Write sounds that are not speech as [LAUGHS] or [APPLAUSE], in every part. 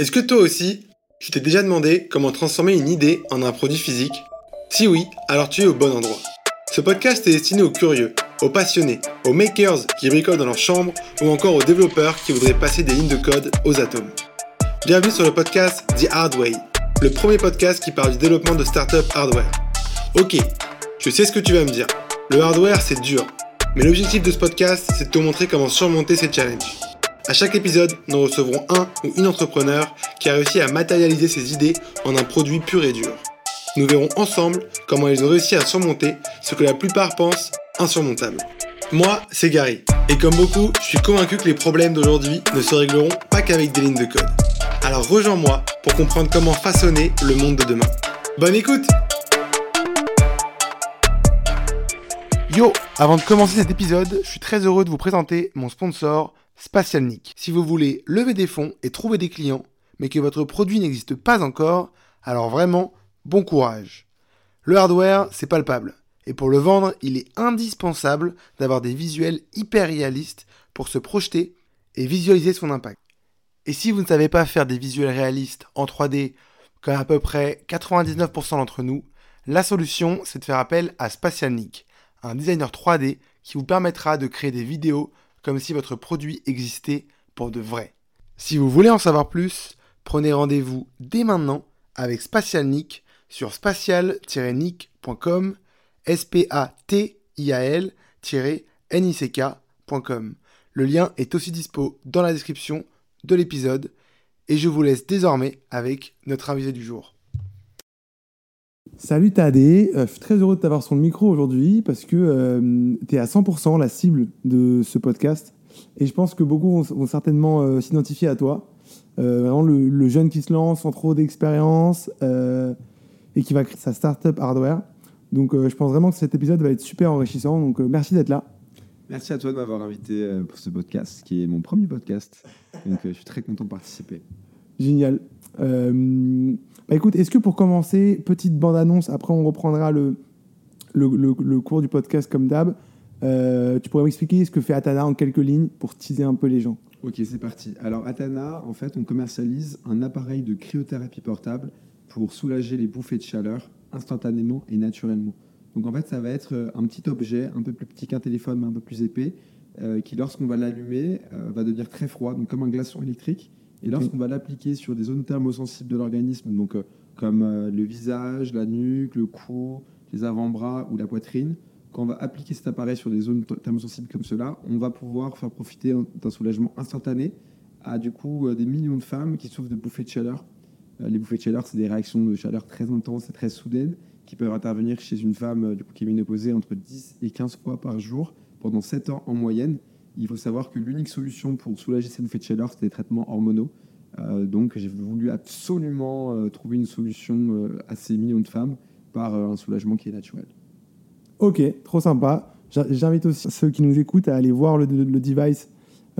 Est-ce que toi aussi, tu t'es déjà demandé comment transformer une idée en un produit physique? Si oui, alors tu es au bon endroit. Ce podcast est destiné aux curieux, aux passionnés, aux makers qui bricolent dans leur chambre ou encore aux développeurs qui voudraient passer des lignes de code aux atomes. Bienvenue sur le podcast The Hard Way, le premier podcast qui parle du développement de startup hardware. Ok, je sais ce que tu vas me dire. Le hardware, c'est dur. Mais l'objectif de ce podcast, c'est de te montrer comment surmonter ces challenges. À chaque épisode, nous recevrons un ou une entrepreneur qui a réussi à matérialiser ses idées en un produit pur et dur. Nous verrons ensemble comment ils ont réussi à surmonter ce que la plupart pensent insurmontable. Moi, c'est Gary, et comme beaucoup, je suis convaincu que les problèmes d'aujourd'hui ne se régleront pas qu'avec des lignes de code. Alors rejoins-moi pour comprendre comment façonner le monde de demain. Bonne écoute Yo Avant de commencer cet épisode, je suis très heureux de vous présenter mon sponsor, Spatialnik. Si vous voulez lever des fonds et trouver des clients, mais que votre produit n'existe pas encore, alors vraiment, bon courage. Le hardware, c'est palpable. Et pour le vendre, il est indispensable d'avoir des visuels hyper réalistes pour se projeter et visualiser son impact. Et si vous ne savez pas faire des visuels réalistes en 3D, comme à peu près 99% d'entre nous, la solution, c'est de faire appel à Spatialnik, un designer 3D qui vous permettra de créer des vidéos comme si votre produit existait pour de vrai. Si vous voulez en savoir plus, prenez rendez-vous dès maintenant avec Spatialnik sur spatial-nick.com, s p a t i a l n i c kcom Le lien est aussi dispo dans la description de l'épisode et je vous laisse désormais avec notre invité du jour. Salut Tadé, euh, je suis très heureux de t'avoir sur le micro aujourd'hui parce que euh, tu es à 100% la cible de ce podcast et je pense que beaucoup vont, certainement euh, s'identifier à toi. vraiment le, jeune qui se lance sans trop d'expérience et qui va créer sa startup hardware. Donc je pense vraiment que cet épisode va être super enrichissant. Donc merci d'être là. Merci à toi de m'avoir invité pour ce podcast qui est mon premier podcast. Donc je suis très content de participer. Génial. Bah, écoute, est-ce que pour commencer, petite bande-annonce, après on reprendra le, le, cours du podcast comme d'hab, euh, tu pourrais m'expliquer ce que fait Atana en quelques lignes pour teaser un peu les gens? Ok, c'est parti. Alors Atana, en fait, on commercialise un appareil de cryothérapie portable pour soulager les bouffées de chaleur instantanément et naturellement. Donc en fait, ça va être euh, un petit objet, un peu plus petit qu'un téléphone, mais un peu plus épais, euh, qui lorsqu'on va l'allumer, va devenir très froid, donc comme un glaçon électrique. Et lorsqu'on va l'appliquer sur des zones thermosensibles de l'organisme, donc euh, comme euh, le visage, la nuque, le cou, les avant-bras ou la poitrine, quand on va appliquer cet appareil sur des zones thermosensibles comme cela, on va pouvoir faire profiter d'un soulagement instantané à du coup euh, des millions de femmes qui souffrent de bouffées de chaleur. Les bouffées de chaleur, c'est des réactions de chaleur très intenses et très soudaines qui peuvent intervenir chez une femme du coup, qui est ménopausée entre 10 et 15 fois par jour pendant 7 ans en moyenne. Il faut savoir que l'unique solution pour soulager cette bouffée de chaleur, c'est des traitements hormonaux. Euh, donc j'ai voulu absolument euh, trouver une solution euh, à ces millions de femmes par un soulagement qui est naturel. Ok, trop sympa. J'invite aussi ceux qui nous écoutent à aller voir le, device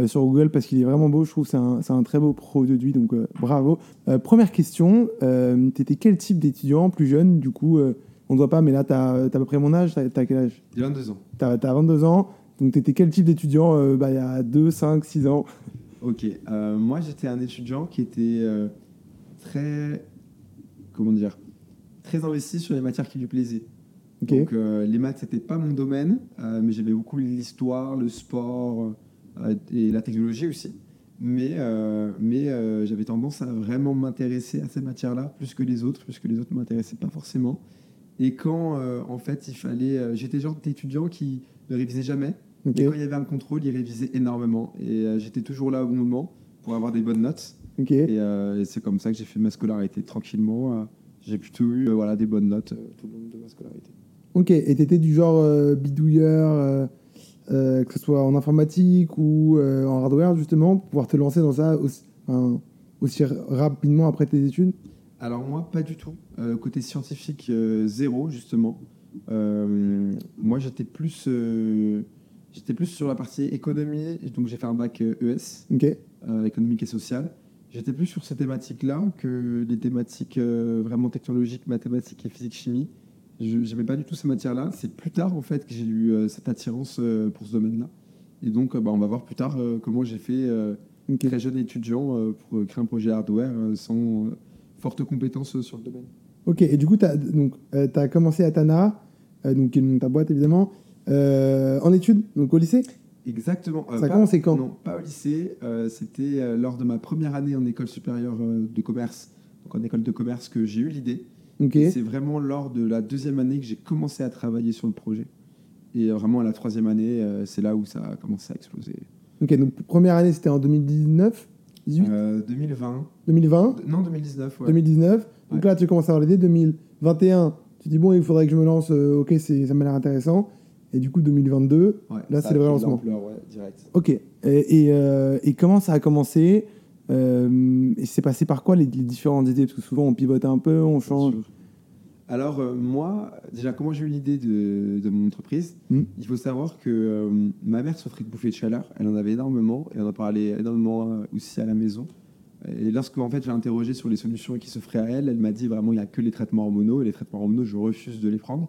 sur Google parce qu'il est vraiment beau. Je trouve que c'est un, très beau produit, donc bravo. première question, tu étais quel type d'étudiant plus jeune? Du coup, on ne doit pas, mais là, tu as, à peu près mon âge. Tu as, quel âge? J'ai 22 ans. Tu as, 22 ans. Donc, tu étais quel type d'étudiant euh, bah, il y a 2, 5, 6 ans? Ok. Euh, moi, j'étais un étudiant qui était euh, très. Comment dire Très investi sur les matières qui lui plaisaient. Donc, les maths, c'était pas mon domaine, mais j'aimais beaucoup l'histoire, le sport et la technologie aussi. Mais, mais j'avais tendance à vraiment m'intéresser à ces matières-là plus que les autres, plus que les autres ne m'intéressaient pas forcément. Et quand, en fait, il fallait. J'étais genre d'étudiant qui ne révisait jamais et quand il y avait un contrôle, il révisait énormément. Et euh, j'étais toujours là au bon moment pour avoir des bonnes notes. Euh, et, c'est comme ça que j'ai fait ma scolarité tranquillement. Euh, j'ai plutôt eu voilà, des bonnes notes tout le long de ma scolarité. Ok, et tu étais du genre bidouilleur, que ce soit en informatique ou en hardware, justement, pour pouvoir te lancer dans ça aussi, aussi rapidement après tes études? Alors moi, pas du tout. côté scientifique, zéro, justement. moi, j'étais plus J'étais plus sur la partie économie, donc j'ai fait un bac ES, e euh, économique et social. J'étais plus sur ces thématiques-là que les thématiques euh, vraiment technologiques, mathématiques et physique-chimie. Je n'aimais pas du tout ces matières-là. C'est plus tard, en fait, que j'ai eu euh, cette attirance pour ce domaine-là. Et donc, bah, on va voir plus tard comment j'ai fait Ok. Très jeune étudiant euh, pour créer un projet hardware euh, sans euh, forte compétence sur le domaine. Ok, et du coup, tu as, commencé à Tana, donc ta boîte évidemment, en études, donc au lycée Exactement. ça a commencé quand Non, pas au lycée. C'était lors de ma première année en école supérieure de commerce, donc en école de commerce, que j'ai eu l'idée. C'est vraiment lors de la deuxième année que j'ai commencé à travailler sur le projet. Et vraiment à la troisième année, euh, c'est là où ça a commencé à exploser. Ok, donc première année c'était en 2019 18 2020. 2020 Non, 2019, ouais. 2019. Donc là, tu commences à avoir l'idée. 2021, tu dis, bon, il faudrait que je me lance. Euh, ok, ça m'a l'air intéressant. Et du coup, 2022, là, c'est le vrai lancement. Ouais, direct. Ok. Et, et, euh, et, comment ça a commencé Et c'est passé par quoi les, les, différentes idées Parce que souvent, on pivote un peu, on change. Alors, euh, moi, déjà, comment j'ai eu l'idée de, mon entreprise? Hmm. Il faut savoir que euh, ma mère souffrait de bouffées de chaleur. Elle en avait énormément et on en parlait énormément euh, aussi à la maison. Et lorsque en fait, j'ai interrogé sur les solutions qui s'offraient à elle, elle m'a dit vraiment il n'y a que les traitements hormonaux et les traitements hormonaux, je refuse de les prendre.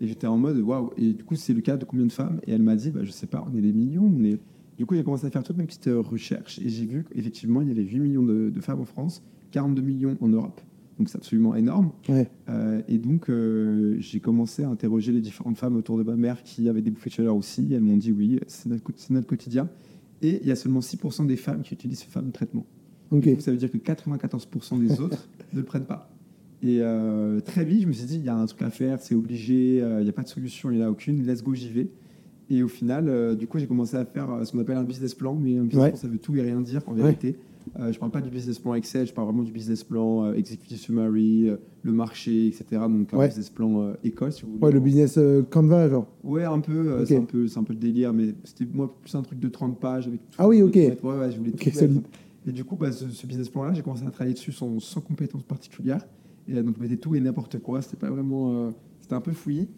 Et j'étais en mode waouh. Et du coup, c'est le cas de combien de femmes? Et elle m'a dit bah, je sais pas, on est des millions. On est... Du coup, j'ai commencé à faire toutes mes petites recherches et j'ai vu qu'effectivement, il y avait 8 millions de, de femmes en France, 42 millions en Europe donc c'est absolument énorme. Euh, et donc euh, j'ai commencé à interroger les différentes femmes autour de ma mère qui avaient des bouffées de chaleur aussi. elles m'ont dit oui, c'est notre, notre, quotidien. Et il y a seulement 6% des femmes qui utilisent ce fameux traitement. Donc ça veut dire que 94% des [LAUGHS] autres ne le prennent pas. Et euh, très vite, je me suis dit, il y a un truc à faire, c'est obligé, il n'y a pas de solution, il n'y en a aucune, let's go, j'y vais. Et au final, du coup, j'ai commencé à faire ce qu'on appelle un business plan, mais un business plan, ça veut tout et rien dire en vérité. Euh, je ne parle pas du business plan Excel, je parle vraiment du business plan euh, executive summary, euh, le marché, etc. Donc un business plan école, si vous voulez. Ouais, le business Canva, genre. Ouais, un peu. C'est un un peu le délire, mais c'était moi plus un truc de 30 pages avec. ah oui, ok. Ouais, ouais, je voulais tout Et du coup, bah, ce, business plan-là, j'ai commencé à travailler dessus sans, sans compétences particulières. Et donc, je mettais tout et n'importe quoi. C'était pas vraiment. c'était un peu fouillis.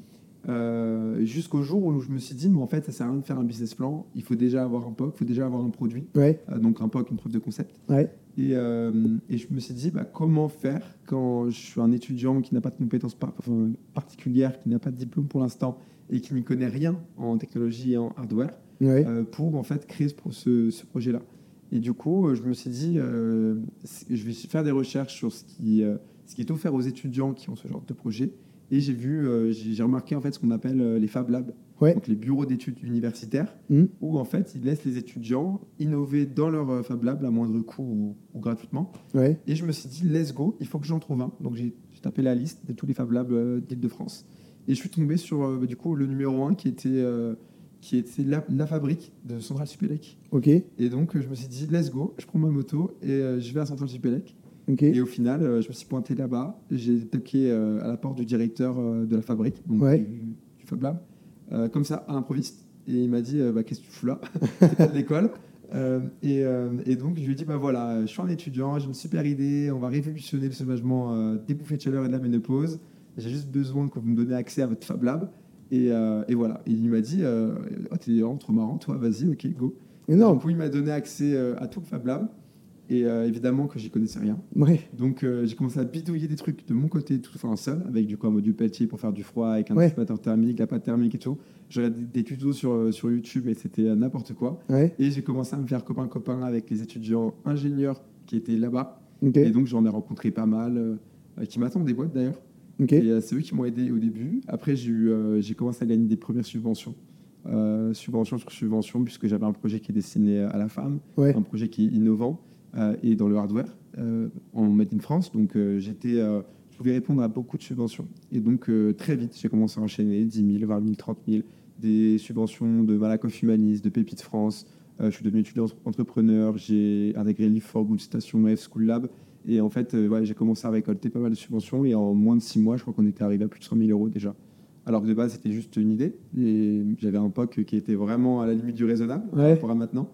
Euh, jusqu'au jour où je me suis dit, mais en fait, ça sert à rien de faire un business plan. Il faut déjà avoir un POC, il faut déjà avoir un produit. Ouais. Euh, donc un POC, une preuve de concept. Ouais. Et, euh, et, je me suis dit, bah, comment faire quand je suis un étudiant qui n'a pas de compétences particulières, qui n'a pas de diplôme pour l'instant et qui n'y connaît rien en technologie et en hardware, pour en fait créer ce, ce, projet-là. Et du coup, je me suis dit, je vais faire des recherches sur ce qui, ce qui est offert aux étudiants qui ont ce genre de projet et j'ai vu, euh, j'ai remarqué en fait ce qu'on appelle euh, les Fab Labs, donc les bureaux d'études universitaires, mmh. où en fait ils laissent les étudiants innover dans leur euh, Fab Lab à moindre coût ou, gratuitement. Et je me suis dit, let's go, il faut que j'en trouve un. Donc j'ai tapé la liste de tous les Fab Labs d'Île-de-France. Et je suis tombé sur bah, du coup le numéro 1 qui était qui était la, fabrique de Central Supélec. Ok. Et donc, je me suis dit, let's go, je prends ma moto et je vais à Central Supélec. Et au final, euh, je me suis pointé là-bas. J'ai toqué euh, à la porte du directeur euh, de la fabrique, donc du, Fab Lab, comme ça, à l'improviste. Et il m'a dit bah, Qu'est-ce que tu fous là? [LAUGHS] T'es pas de l'école. Et, et, donc, je lui ai dit bah, voilà, je suis un étudiant, j'ai une super idée, on va révolutionner le sauvagement des bouffées de chaleur et de la ménopause. J'ai juste besoin que vous me donniez accès à votre Fab Lab. Et, et voilà. Et il m'a dit oh, T'es vraiment trop marrant, toi, vas-y, ok, go. Et non. Du coup, il m'a donné accès à tout le Fab Lab. Et euh, évidemment que j'y connaissais rien. Donc euh, j'ai commencé à bidouiller des trucs de mon côté, tout enfin seul, avec du un module Pelletier pour faire du froid, avec un ouais. thermique, la pâte thermique et tout. J'ai regardé des tutos sur, euh, sur YouTube et c'était n'importe quoi. Et j'ai commencé à me faire copain-copain avec les étudiants ingénieurs qui étaient là-bas. Et donc j'en ai rencontré pas mal, qui m'attendent des boîtes d'ailleurs. Et c'est eux qui m'ont aidé au début. Après j'ai commencé à gagner des premières subventions. subvention sur subvention, puisque j'avais un projet qui est destiné à la femme, un projet qui est innovant. Euh, et dans le hardware euh, en Made in France. Donc euh, j'étais, je pouvais répondre à beaucoup de subventions. Et donc très vite, j'ai commencé à enchaîner 10 000, 20 000, 30 000, des subventions de Malakoff Humaniste, de Pépite France. je suis devenu étudiant entrepreneur, j'ai intégré l'IF for Good Station F School Lab. Et en fait, ouais, j'ai commencé à récolter pas mal de subventions. Et en moins de six mois, je crois qu'on était arrivé à plus de 100 000 euros déjà. Alors que de base, c'était juste une idée. Et j'avais un POC qui était vraiment à la limite du raisonnable ouais. par rapport à maintenant.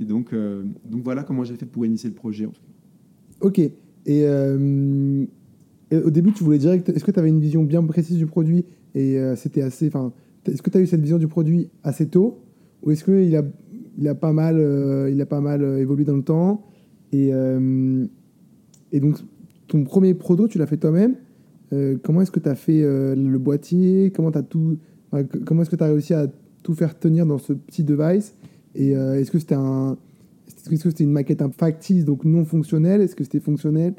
Et donc, euh, donc voilà comment j'ai fait pour initier le projet. En tout cas. Ok. Euh, et, au début, tu voulais direct. Est-ce que tu avais une vision bien précise du produit et euh, c'était assez. Enfin, est-ce que tu as eu cette vision du produit assez tôt ou est-ce qu'il a, il a pas mal, il a pas mal évolué dans le temps et, et donc ton premier proto, tu l'as fait toi-même. comment est-ce que tu as fait le boîtier? Comment as tout Comment est-ce que tu as réussi à tout faire tenir dans ce petit device? Et euh, est-ce que c'était un, Est-ce que c'était une maquette factice, donc non fonctionnelle? Est-ce que c'était fonctionnel?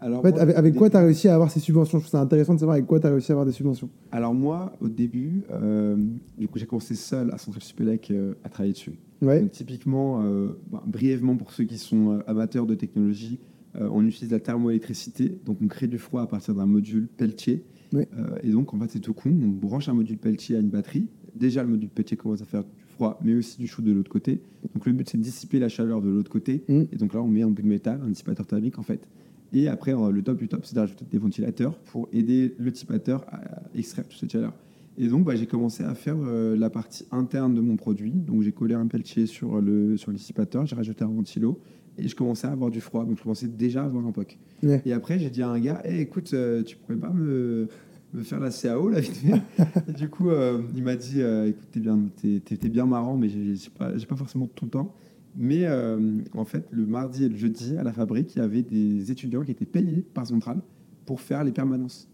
Alors, En fait, moi, avec, quoi tu as réussi à avoir ces subventions? Je trouve ça intéressant de savoir avec quoi tu as réussi à avoir des subventions. Alors moi, au début, euh, du coup, j'ai commencé seul à Central Supélec euh, à travailler dessus. Ouais, Donc, typiquement, euh, bon, brièvement pour ceux qui sont euh, amateurs de technologie, euh, on utilise la thermoélectricité. Donc on crée du froid à partir d'un module Peltier. Ouais. Euh, et donc en fait c'est tout con. On branche un module Peltier à une batterie. Déjà le module Peltier commence à faire du froid, mais aussi du chaud de l'autre côté. Donc le but c'est de dissiper la chaleur de l'autre côté. Mm. Et donc là on met un bout de métal, un dissipateur thermique en fait. Et après euh, le top du top c'est d'ajouter des ventilateurs pour aider le dissipateur à extraire toute cette chaleur. Et donc, bah, j'ai commencé à faire euh, la partie interne de mon produit. Donc, j'ai collé un peltier sur le, sur le dissipateur, j'ai rajouté un ventilo et je commençais à avoir du froid. Donc, je commençais déjà à avoir un POC. Ouais. Et après, j'ai dit à un gars hey, écoute, euh, tu pourrais pas me, me faire la CAO là vite fait? Et Du coup, euh, il m'a dit euh, écoute, t'es bien, bien marrant, mais j'ai, pas, pas forcément tout le temps. Mais euh, en fait, le mardi et le jeudi, à la fabrique, il y avait des étudiants qui étaient payés par Centrale pour faire les permanences.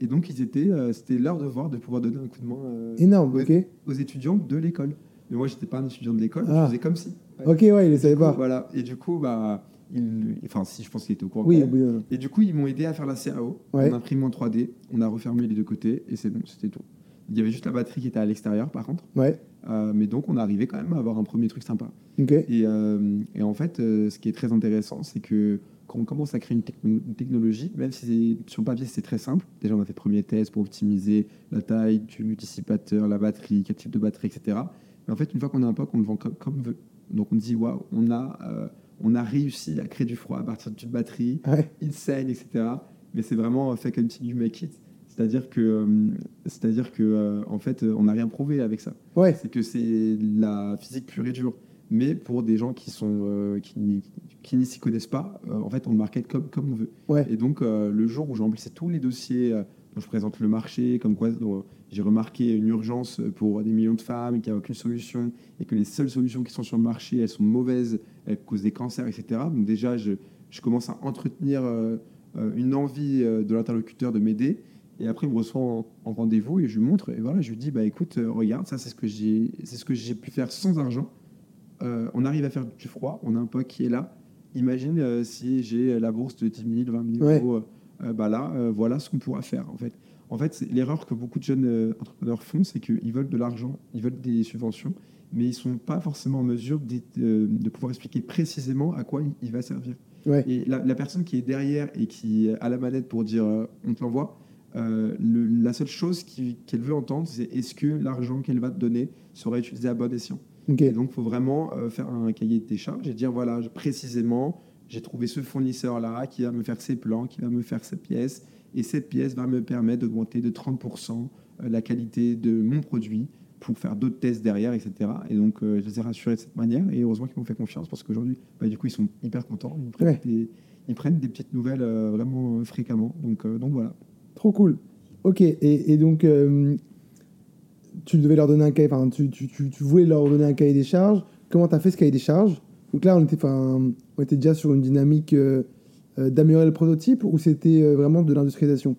Et donc, ils étaient, euh, c'était leur devoir de pouvoir donner un coup de main euh, énorme, aux étudiants de l'école. Mais moi, j'étais pas un étudiant de l'école, Ah. je faisais comme si. Ok, ouais, il ne savait pas. Voilà. Et du coup, bah, il, enfin, si je pense qu'il était au courant. Oui, Et du coup, ils m'ont aidé à faire la CAO. Ouais. On imprime en 3D, on a refermé les deux côtés et c'est bon, c'était tout. Il y avait juste la batterie qui était à l'extérieur, par contre. ouais, Euh, mais donc, on arrivait quand même à avoir un premier truc sympa. ok. Et, euh, et en fait, euh, ce qui est très intéressant, c'est que quand on commence à créer une, techno- une technologie, même si c'est- sur le papier c'est très simple, déjà on a fait le premier test pour optimiser la taille du dissipateur, la batterie, quel type de batterie, etc. Mais en fait, une fois qu'on a un POC, on le vend comme, comme on veut. Donc on dit, waouh, on, a, euh, on a réussi à créer du froid à partir d'une batterie, Ouais, il saigne, etc. Mais c'est vraiment fait comme you make it. C'est-à-dire que, euh, c'est-à-dire que euh, en fait, on n'a rien prouvé avec ça ouais, c'est que c'est la physique pure et dure. Mais pour des gens qui sont qui qui n'y s'y connaissent pas, en fait, on le market comme, comme on veut. ouais. Et donc, le jour où j'ai remplissé tous les dossiers je présente le marché, comme quoi j'ai remarqué une urgence pour des millions de femmes, qu'il n'y a aucune solution, et que les seules solutions qui sont sur le marché, elles sont mauvaises, elles causent des cancers, etc. Donc déjà, je, je commence à entretenir euh, une envie euh, de l'interlocuteur de m'aider. Et après, il me reçoit en, en rendez-vous et je lui montre. Et voilà, je lui dis, bah écoute, euh, regarde, ça c'est ce que j'ai, c'est ce que j'ai pu faire sans argent. Euh, on arrive à faire du froid, on a un POC qui est là. Imagine euh, si j'ai la bourse de 10 000, 20 000 Ouais. euros. Bah là, euh, voilà ce qu'on pourra faire en fait. En fait, l'erreur que beaucoup de jeunes euh, entrepreneurs font, c'est qu'ils veulent de l'argent, ils veulent des subventions, mais ils ne sont pas forcément en mesure euh, de pouvoir expliquer précisément à quoi il, va servir. Ouais. Et la, la personne qui est derrière et qui a la manette pour dire euh, on te l'envoie, euh, le- la seule chose qu'elle veut entendre, c'est est-ce que l'argent qu'elle va te donner sera utilisé à bon escient et donc, il faut vraiment euh, faire un cahier de charges et dire voilà, précisément, j'ai trouvé ce fournisseur-là qui va me faire ces plans, qui va me faire cette pièce. Et cette pièce va me permettre d'augmenter de 30% euh, la qualité de mon produit pour faire d'autres tests derrière, etc. Et donc, euh, je les ai rassurés de cette manière. Et heureusement qu'ils m'ont fait confiance parce qu'aujourd'hui, bah, du coup, ils sont hyper contents. Ils prennent, Ouais. des, ils prennent des petites nouvelles euh, vraiment fréquemment. Donc, euh, donc voilà. Trop cool. Ok, et, et donc, tu devais leur donner un cahier, enfin, tu, tu, tu, tu voulais leur donner un cahier des charges. Comment tu as fait ce cahier des charges? Donc là, on était, enfin, on était déjà sur une dynamique euh, euh, d'améliorer le prototype ou c'était euh, vraiment de l'industrialisation?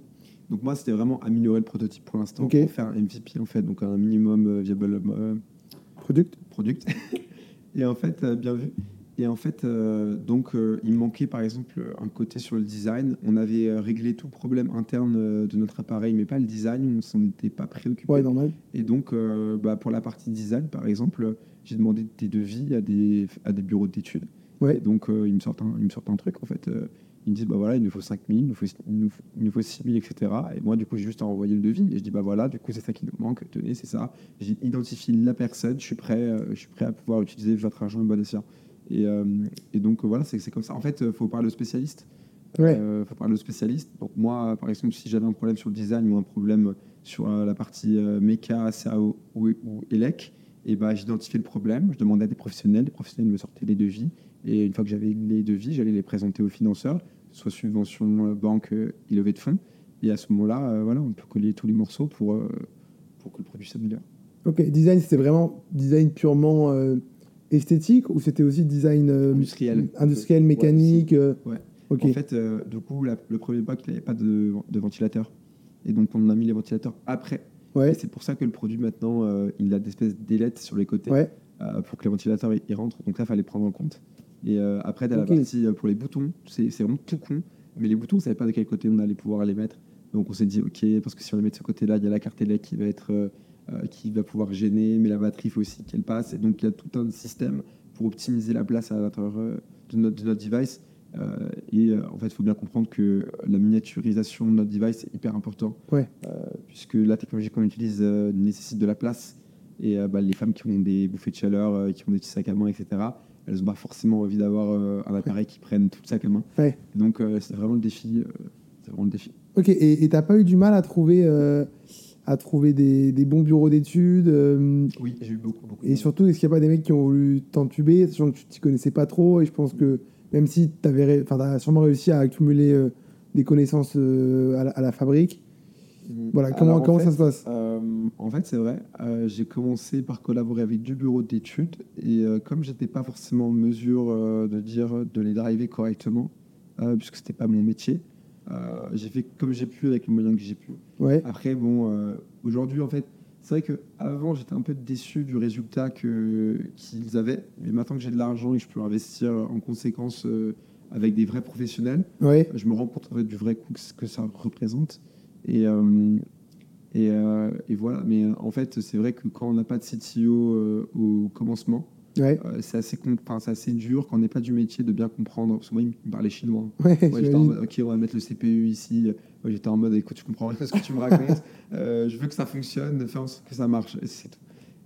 Donc moi, c'était vraiment améliorer le prototype pour l'instant, Ok. pour faire un MVP en fait, donc un minimum viable Product? product. [LAUGHS] et en fait, bien vu. Et en fait, euh, donc, euh, il manquait par exemple un côté sur le design. On avait euh, réglé tout problème interne de notre appareil, mais pas le design. On s'en était pas préoccupé. Ouais, normal. Et donc, bah, pour la partie design, par exemple, j'ai demandé des devis à des, à des bureaux d'études. Ouais. Et donc, euh, ils, me sortent un, ils me sortent un truc, en fait. euh, ils me disent, bah voilà, il nous faut 5 000, il nous faut, il nous, il nous faut 6 000, etc. Et moi, du coup, j'ai juste envoyé le devis. Et je dis, bah voilà, du coup, c'est ça qui nous manque. Tenez, c'est ça. J'ai identifié la personne. Je suis prêt, euh, je suis prêt à pouvoir utiliser votre argent à bon escient. Et, euh, et donc, euh, voilà, c'est comme ça. En fait, il faut parler au spécialiste. Ouais. Euh, faut parler au spécialiste. Donc moi, par exemple, si j'avais un problème sur le design ou un problème sur la partie méca, CAO ou, ou ELEC, et ben, j'identifiais le problème, je demandais à des professionnels, les professionnels me sortaient les devis, et une fois que j'avais les devis, j'allais les présenter aux financeurs, soit subvention, euh, banque euh, et levée de fonds. Et à ce moment-là, euh, voilà, on peut coller tous les morceaux pour, euh, pour que le produit s'améliore. Ok, design, c'était vraiment design purement euh, esthétique ou c'était aussi design Industriel. industriel, mécanique Ouais. Ok, En fait, du coup, la- le premier pack, il n'avait pas de, de ventilateur. Et donc, on a mis les ventilateurs après. Ouais, c'est pour ça que le produit, maintenant, euh, il a des espèces d'ailettes sur les côtés. ouais, euh, pour que le ventilateur il, il rentre. Donc là, il fallait prendre en compte. Et euh, après, tu as la partie pour les boutons. C'est vraiment tout con. Mais les boutons, on savait pas de quel côté on allait pouvoir les mettre. Donc on s'est dit, ok, parce que si on les met de ce côté-là, il y a la carte élec qui va être qui va pouvoir gêner, mais la batterie, il faut aussi qu'elle passe. Et donc il y a tout un système pour optimiser la place à l'intérieur de notre, de notre device. Euh, et euh, en fait, il faut bien comprendre que la miniaturisation de notre device est hyper important. Ouais. Euh, puisque la technologie qu'on utilise nécessite de la place. Et bah, les femmes qui ont des bouffées de chaleur, qui ont des petits sacs à main, etc., elles n'ont pas forcément envie d'avoir un appareil qui prenne tout le sac à main. Ouais. Donc c'est vraiment le défi. c'est vraiment le défi. Ok, et t'as pas eu du mal à trouver, à trouver des, des bons bureaux d'études euh, Oui, j'ai eu beaucoup, beaucoup. Et surtout, est-ce qu'il n'y a pas des mecs qui ont voulu t'entuber, sachant que tu t'y connaissais pas trop Et je pense que même si tu as sûrement réussi à accumuler euh, des connaissances euh, à, la, à la fabrique, voilà, comment, fait, ça se passe? Euh, en fait, c'est vrai. J'ai commencé par collaborer avec deux bureaux d'études et comme j'étais pas forcément en mesure de dire de les driver correctement, puisque c'était pas mon métier, j'ai fait comme j'ai pu avec les moyens que j'ai pu. Ouais, Après, bon, aujourd'hui, en fait, c'est vrai que avant j'étais un peu déçu du résultat qu'ils avaient, mais maintenant que j'ai de l'argent et que je peux investir en conséquence euh, avec des vrais professionnels, ouais, je me rends compte du vrai coût que, ça représente. Et, euh, et, euh, et voilà. Mais en fait, c'est vrai que quand on n'a pas de CTO au commencement, ouais, euh, c'est assez, dur quand on n'est pas du métier de bien comprendre. Parce que moi, il me parlait chinois. ouais, Ouais, j'étais en mode, ok, on va mettre le CPU ici. Moi, j'étais en mode, écoute, tu comprends rien à ce que tu me racontes. [LAUGHS] Euh, je veux que ça fonctionne, fais en sorte que ça marche. Et c'est tout.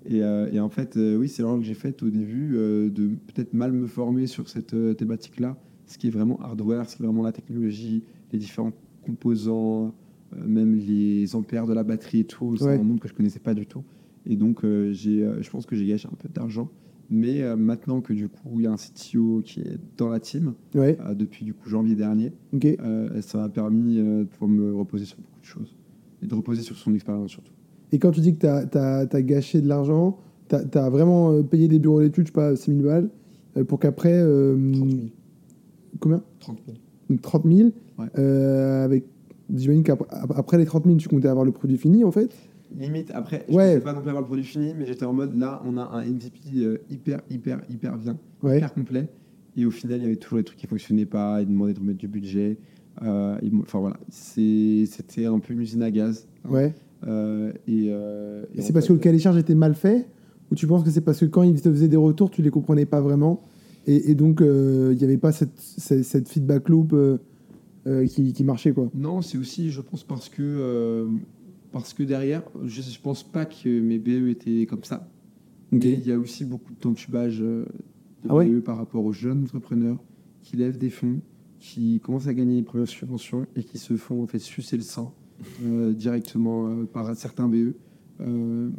Et, euh, et en fait, euh, oui, c'est l'erreur que j'ai faite au début euh, de peut-être mal me former sur cette euh, thématique-là. Ce qui est vraiment hardware, ce qui est vraiment la technologie, les différents composants, euh, même les ampères de la batterie et tout. C'est un monde que je connaissais pas du tout. Et donc, euh, j'ai, euh, je pense que j'ai gâché un peu d'argent. Mais euh, maintenant que du coup, il y a un CTO qui est dans la team, Ouais, euh, depuis du coup janvier dernier, euh, ça m'a permis de pouvoir me reposer sur beaucoup de choses et de reposer sur son expérience surtout. Et quand tu dis que tu as, gâché de l'argent, tu as, vraiment payé des bureaux d'études, je sais pas, 6 000 balles, pour qu'après. euh, 30 000. Combien 30 000. Donc 30 000. Ouais. euh, avec, j'imagine qu'après après les 30 000, tu comptais avoir le produit fini, en fait? Limite, après, je Ouais. ne pas non plus avoir le produit fini, mais j'étais en mode là, on a un MVP euh, hyper, hyper, hyper bien, Ouais. hyper complet. Et au final, il y avait toujours des trucs qui ne fonctionnaient pas, ils demandaient de remettre du budget. Euh, Enfin voilà, C'est- c'était un peu une usine à gaz. Ouais. Euh, et, euh, et Et en c'est parce fait, que le cahier des charges était mal fait Ou tu penses que c'est parce que quand ils te faisaient des retours, tu les comprenais pas vraiment? Et, et donc, euh, il n'y avait pas cette, cette, cette feedback loop euh, euh, qui, qui marchait, quoi. Non, c'est aussi, je pense, parce que, euh, parce que derrière, je ne pense pas que mes BE étaient comme ça. Il y a aussi beaucoup d'entubage euh, de Ah ouais BE par rapport aux jeunes entrepreneurs qui lèvent des fonds, qui commencent à gagner les premières subventions et qui se font en fait sucer le sang euh, directement euh, par certains BE. Euh,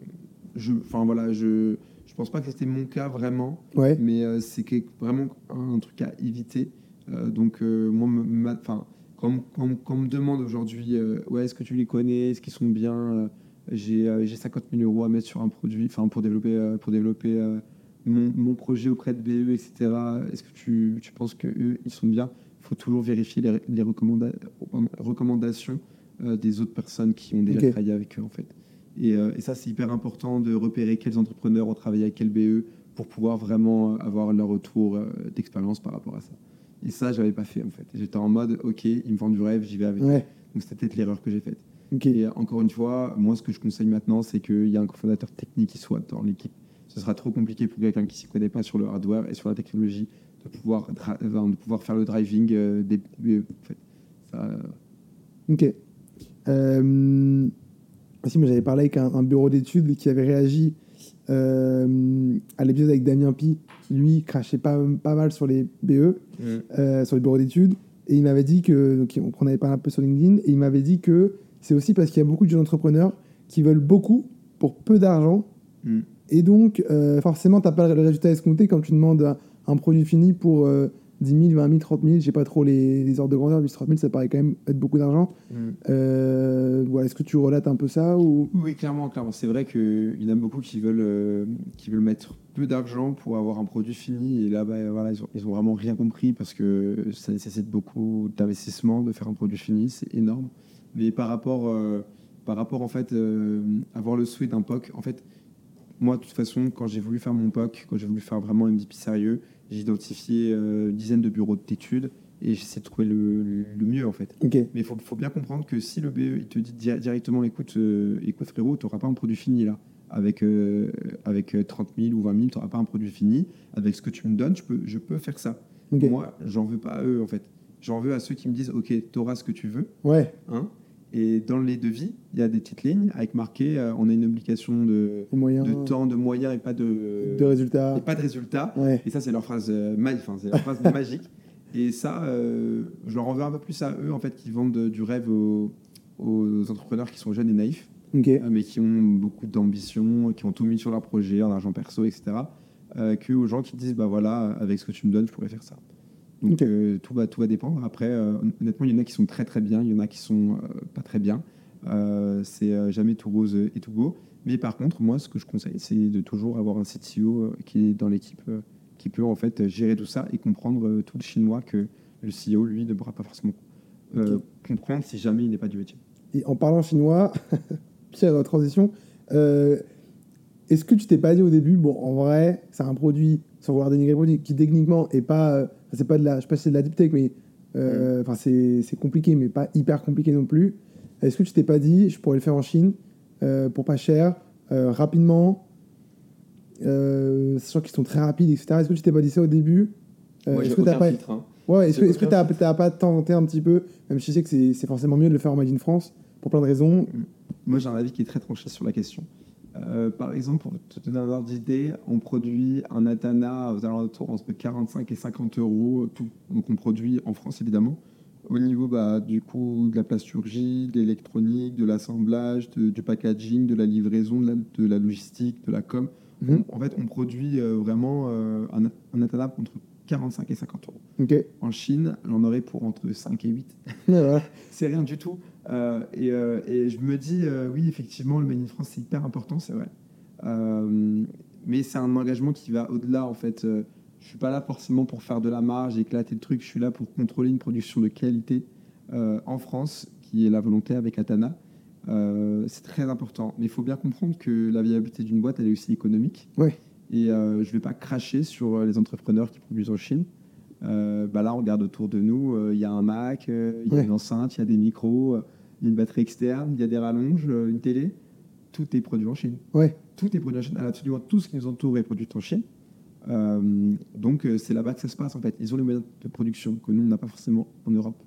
je, enfin voilà, je je pense pas que c'était mon cas vraiment, Ouais. mais c'est vraiment un truc à éviter. Donc moi, enfin quand, on- quand on- quand on me demande aujourd'hui, euh, ouais, est-ce que tu les connais, est-ce qu'ils sont bien, euh, j'ai euh, j'ai 50 000 euros à mettre sur un produit, enfin pour développer euh, pour développer euh, mon, mon projet auprès de BE, etc. Est-ce que tu, tu penses que eux ils sont bien? Il faut toujours vérifier les, les recommanda- pardon, recommandations euh, des autres personnes qui ont déjà travaillé avec eux en fait. Et, euh, et ça c'est hyper important de repérer quels entrepreneurs ont travaillé avec quel BE pour pouvoir vraiment euh, avoir leur retour euh, d'expérience par rapport à ça. Et ça, j'avais pas fait en fait. J'étais en mode, ok, ils me vendent du rêve, j'y vais avec. Ouais. Donc c'était peut-être l'erreur que j'ai faite. Et encore une fois, moi, ce que je conseille maintenant, c'est qu'il y a un cofondateur technique qui soit dans l'équipe. Ce sera trop compliqué pour quelqu'un qui s'y connaît pas sur le hardware et sur la technologie de pouvoir, de pouvoir faire le driving euh, des BE. En fait. Ça, euh, Ok. Euh, aussi, moi, j'avais parlé avec un, un bureau d'études qui avait réagi euh, à l'épisode avec Damien Pi, qui lui crachait pas, pas mal sur les BE, euh, sur les bureaux d'études. Et il m'avait dit que, donc, qu'on avait parlé un peu sur LinkedIn, et il m'avait dit que c'est aussi parce qu'il y a beaucoup de jeunes entrepreneurs qui veulent beaucoup pour peu d'argent. Mm. Et donc, euh, forcément, tu n'as pas le résultat escompté quand tu demandes un, un produit fini pour 10 000, 20 000, 30 000. Je sais pas trop les, les ordres de grandeur, mais 30 000, ça paraît quand même être beaucoup d'argent. Euh, voilà, Est-ce que tu relates un peu ça ou... Oui, clairement, clairement. C'est vrai qu'il y en a beaucoup qui veulent, euh, qui veulent mettre peu d'argent pour avoir un produit fini. Et là, bah, voilà, ils, ont, ils ont vraiment rien compris parce que ça nécessite beaucoup d'investissement de faire un produit fini. C'est énorme. Mais par rapport, euh, par rapport en fait, euh, avoir le souhait d'un POC, en fait, moi, de toute façon, quand j'ai voulu faire mon POC, quand j'ai voulu faire vraiment un MVP sérieux, j'ai identifié euh, une dizaine de bureaux d'études et j'essaie de trouver le, le mieux en fait. Mais il faut, faut bien comprendre que si le BE il te dit di- directement écoute, euh, écoute frérot, tu n'auras pas un produit fini là. Avec, euh, avec euh, 30 000 ou 20 000, tu n'auras pas un produit fini. Avec ce que tu me donnes, je peux, je peux faire ça. Ok. Moi, j'en veux pas à eux en fait. J'en veux à ceux qui me disent ok, tu auras ce que tu veux. Ouais. Hein et dans les devis, il y a des petites lignes avec marqué euh, on a une obligation de, Au moyen de temps, de moyens et pas de, de résultats. et pas de résultats. Ouais. Et ça, c'est leur phrase, euh, c'est leur phrase [LAUGHS] magique. Et ça, euh, je leur en veux un peu plus à eux, en fait, qui vendent du rêve aux, aux entrepreneurs qui sont jeunes et naïfs, euh, mais qui ont beaucoup d'ambition, qui ont tout mis sur leur projet, en argent perso, etc. Euh, que aux gens qui disent, bah voilà, avec ce que tu me donnes, je pourrais faire ça. Donc euh, tout, va, tout va dépendre. Après, euh, honnêtement, il y en a qui sont très très bien, il y en a qui sont euh, pas très bien. C'est jamais tout rose et tout beau. Mais par contre, moi, ce que je conseille, c'est de toujours avoir un CTO qui est dans l'équipe, qui peut en fait gérer tout ça et comprendre tout le chinois que le CEO, lui, ne pourra pas forcément comprendre si jamais il n'est pas du métier. Et en parlant chinois, [LAUGHS] Pierre, transition, euh, est-ce que tu t'es pas dit au début, bon, en vrai, c'est un produit, sans vouloir dénigrer le produit, qui techniquement est pas, euh, c'est pas de la, je sais pas si c'est de la deep tech, mais euh, enfin c'est c'est compliqué, mais pas hyper compliqué non plus. Est-ce que tu t'es pas dit, je pourrais le faire en Chine euh, pour pas cher, euh, rapidement, euh, sachant qu'ils sont très rapides, etc. Est-ce que tu t'es pas dit ça au début? Euh, Moi, Est-ce que t'as aucun pas, filtre, hein. Ouais, est-ce que J'ai est-ce que aucun t'as t'as pas tenté un petit peu, même si je sais que c'est c'est forcément mieux de le faire en Made in France, pour plein de raisons? Moi, j'ai un avis qui est très tranché sur la question. Euh, par exemple, pour te donner un ordre d'idée, on produit un Atana aux alentours entre 45 et 50 euros, tout. Donc, on produit en France, évidemment. Au niveau bah, du coup de la plasturgie, de l'électronique, de l'assemblage, du packaging, de la livraison, de la, de la logistique, de la com. On- en fait, on produit euh, vraiment euh, un, un Atana entre 45 et 50 euros. Ok. Ouais, En Chine, j'en aurais pour entre 5 et 8 voilà. [LAUGHS] c'est rien du tout. Euh, et, euh, et je me dis, euh, oui, effectivement, le Made in France, c'est hyper important, c'est vrai. Mais c'est un engagement qui va au-delà, en fait. Je suis pas là forcément pour faire de la marge, éclater le truc. Je suis là pour contrôler une production de qualité en France, qui est la volonté avec Atana. C'est très important. Mais il faut bien comprendre que la viabilité d'une boîte, elle est aussi économique. Ouais. Et euh, je vais pas cracher sur les entrepreneurs qui produisent en Chine. Euh, bah là, on regarde autour de nous, euh, il y a un Mac, euh, il y a Ouais. une enceinte, il y a des micros, euh, il y a une batterie externe, il y a des rallonges, euh, une télé. Tout est produit en Chine. Ouais. Tout est produit en Chine. Absolument tout ce qui nous entoure est produit en Chine. Euh, donc, euh, c'est là-bas que ça se passe, en fait. Ils ont les moyens de production que nous, on n'a pas forcément en Europe.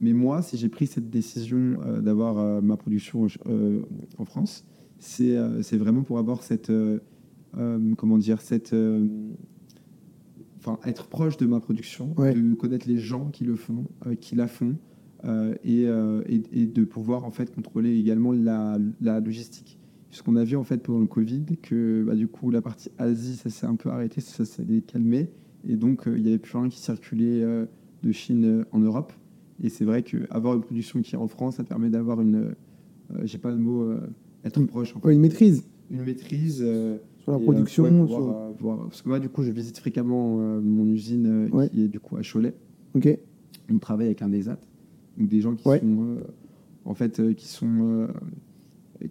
Mais moi, si j'ai pris cette décision euh, d'avoir euh, ma production euh, en France, c'est euh, vraiment pour avoir cette, euh, euh, comment dire, cette, euh, enfin, être proche de ma production, Ouais. de connaître les gens qui le font, euh, qui la font, euh, et, euh, et, et de pouvoir en fait contrôler également la, la logistique. Puisqu'on a vu en fait pendant le Covid que bah, du coup la partie Asie ça s'est un peu arrêté, ça s'est calmé, et donc euh, il n'y avait plus rien qui circulait euh, de Chine euh, en Europe. Et c'est vrai qu'avoir une production qui est en France, ça permet d'avoir une, euh, j'ai pas le mot, euh, être proche, en fait. Ouais, une maîtrise une maîtrise. Sur la et, euh, production. ouais, pouvoir, sur- euh, pouvoir- parce que moi, du coup, je visite fréquemment euh, mon usine Ouais. qui est du coup à Cholet. Ok. On travaille avec un ESAT, donc des gens qui Ouais. sont en fait qui sont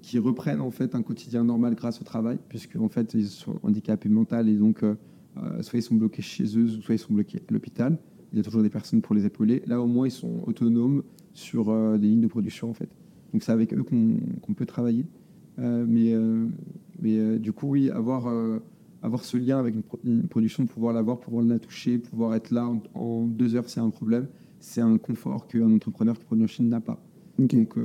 qui reprennent en fait un quotidien normal grâce au travail, puisque en fait ils sont handicapés mental et donc euh, soit ils sont bloqués chez eux, soit ils sont bloqués à l'hôpital. Il y a toujours des personnes pour les épauler. Là, au moins, ils sont autonomes sur euh, des lignes de production en fait. Donc c'est avec eux qu'on qu'on peut travailler. Euh, mais euh, mais euh, du coup, oui, avoir avoir ce lien avec une, pro- une production, pouvoir l'avoir, pouvoir la toucher, pouvoir être là en, en deux heures a un problème, c'est un confort qu'un entrepreneur qui produit en Chine n'a pas. Donc,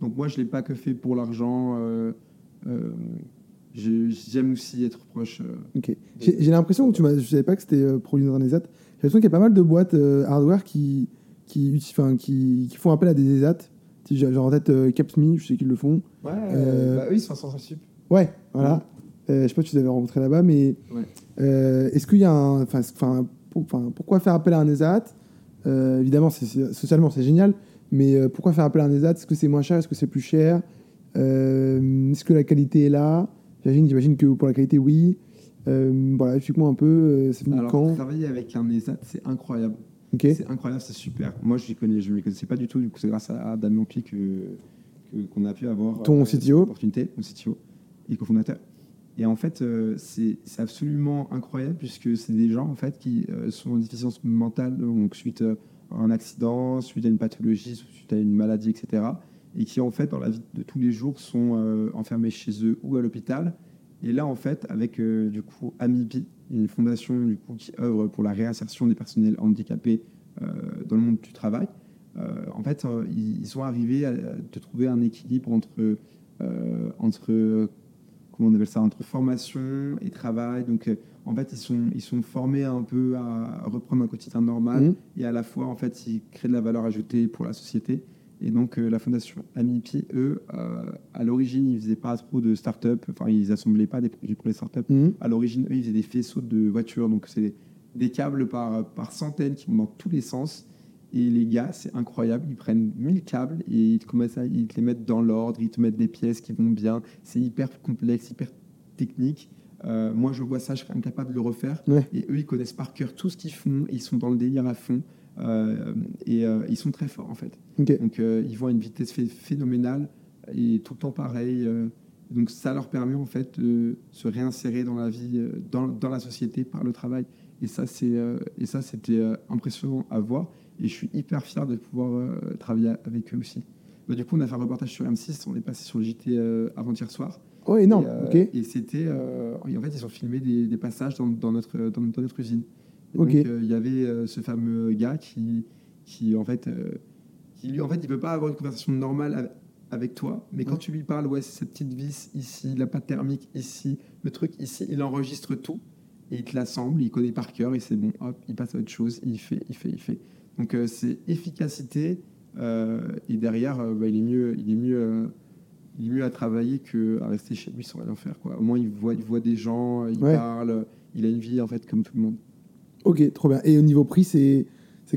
donc moi, je ne l'ai pas que fait pour l'argent. J'aime aussi être proche. J'ai l'impression que tu m'as. Je savais pas que c'était euh, produit dans un ESAT. J'ai l'impression qu'il y a pas mal de boîtes euh, hardware qui qui, enfin, qui qui font appel à des ESAT. J'ai genre en tête euh, Capsme, je sais qu'ils le font. Ouais, Euh, bah, eux, ils sont Sup. Ouais, voilà. Euh, je sais pas si tu les avais rencontrés là-bas, mais Ouais. euh, est-ce qu'il y a un. Enfin, pour- pourquoi faire appel à un ESAT Euh, Évidemment, socialement, c'est génial, mais euh, pourquoi faire appel à un ESAT Est-ce que c'est moins cher? Est-ce que c'est plus cher? Euh, Est-ce que la qualité est là? J'imagine, j'imagine que pour la qualité, oui. Euh, voilà, explique-moi un peu, euh, c'est venu Alors, quand? travailler avec un ESAT, c'est incroyable. C'est incroyable, c'est super. Moi, je ne les connaissais pas du tout. Du coup, c'est grâce à Damien Pi que que- qu'on a pu avoir Ton euh, CTO. opportunité, mon CTO et cofondateur. Et en fait, euh, c'est c'est absolument incroyable puisque c'est des gens en fait qui euh, sont en déficience mentale, donc suite à un accident, suite à une pathologie, suite à une maladie, etc. Et qui en fait, dans la vie de tous les jours, sont euh, enfermés chez eux ou à l'hôpital. Et là, en fait, avec euh, du coup Amipi, une fondation du coup qui œuvre pour la réinsertion des personnels handicapés euh, dans le monde du travail, euh, en fait, ils, ils sont arrivés à, de trouver un équilibre entre entre comment on appelle ça entre formation et travail. Donc, en fait, ils sont ils sont formés un peu à reprendre un quotidien normal Mhm. et à la fois, en fait, ils créent de la valeur ajoutée pour la société. Et donc, euh, la fondation Amipi, eux, euh, à l'origine, ils faisaient pas trop de start-up. Enfin, ils assemblaient pas des produits pour les start-up. Mhm. À l'origine, eux, ils faisaient des faisceaux de voitures. Donc, c'est des, des câbles par, par centaines qui vont dans tous les sens. Et les gars, c'est incroyable. Ils prennent 1000 câbles et ils te, commencent à- ils te les mettent dans l'ordre. Ils te mettent des pièces qui vont bien. C'est hyper complexe, hyper technique. Euh, moi, je vois ça, je serais incapable de le refaire. Ouais. Et eux, ils connaissent par cœur tout ce qu'ils font. Ils sont dans le délire à fond. Euh, et euh, ils sont très forts, en fait. Donc, euh, ils vont à une vitesse phé- phénoménale et tout le temps pareil. donc, ça leur permet en fait de se réinsérer dans la vie, dans, dans la société par le travail. Et ça, c'est et ça, c'était impressionnant à voir. Et je suis hyper fier de pouvoir travailler avec eux aussi. Bah, du coup, on a fait un reportage sur M6. On est passé sur le JT avant-hier soir. Oh, énorme. Et, euh, c'était, euh, en fait, ils ont filmé des, des passages dans, dans notre, dans, dans notre usine. Euh, il y avait euh, ce fameux gars qui, qui en fait, euh, qui lui, en fait, il peut pas avoir une conversation normale avec, toi, mais quand Ouais. tu lui parles, ouais, c'est cette petite vis ici, la pâte thermique ici, le truc ici, il enregistre tout et il te l'assemble, il connaît par cœur et c'est bon, hop, il passe à autre chose, il fait, il fait, il fait. Donc euh, c'est efficacité et derrière, bah, il est mieux, il est mieux. il est mieux à travailler que à rester chez lui sans rien faire. Quoi. Au moins, il voit, il voit des gens, il Ouais. parle, il a une vie en fait comme tout le monde. Ok, trop bien. Et au niveau prix, c'est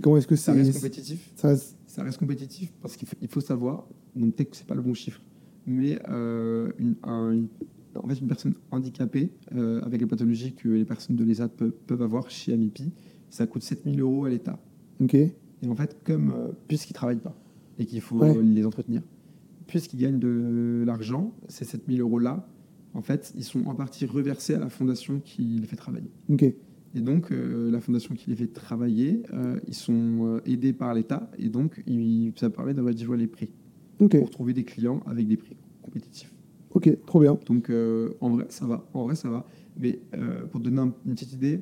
comment est-ce que Ça reste compétitif. ça reste- Ça reste compétitif parce qu'il faut, faut savoir, donc peut-être que c'est pas le bon chiffre, mais euh, une, un- une- en fait, une personne handicapée euh, avec les pathologies que les personnes de l'ESAT peuvent, peuvent avoir chez Amipi, ça coûte 7000 euros à l'État. Ok. Et en fait, comme euh, puisqu'ils travaillent pas et qu'il faut Ouais. les entretenir, puisqu'ils gagnent de l'argent, ces 7000 euros là, en fait, ils sont en partie reversés à la fondation qui les fait travailler. Ok. Et donc, euh, la fondation qui les fait travailler, euh, ils sont euh, aidés par l'État et donc il- ça permet réduire les prix pour trouver des clients avec des prix compétitifs. Ok. Trop bien. Donc, en vrai, ça va. En vrai, ça va. Mais pour donner un- une petite idée,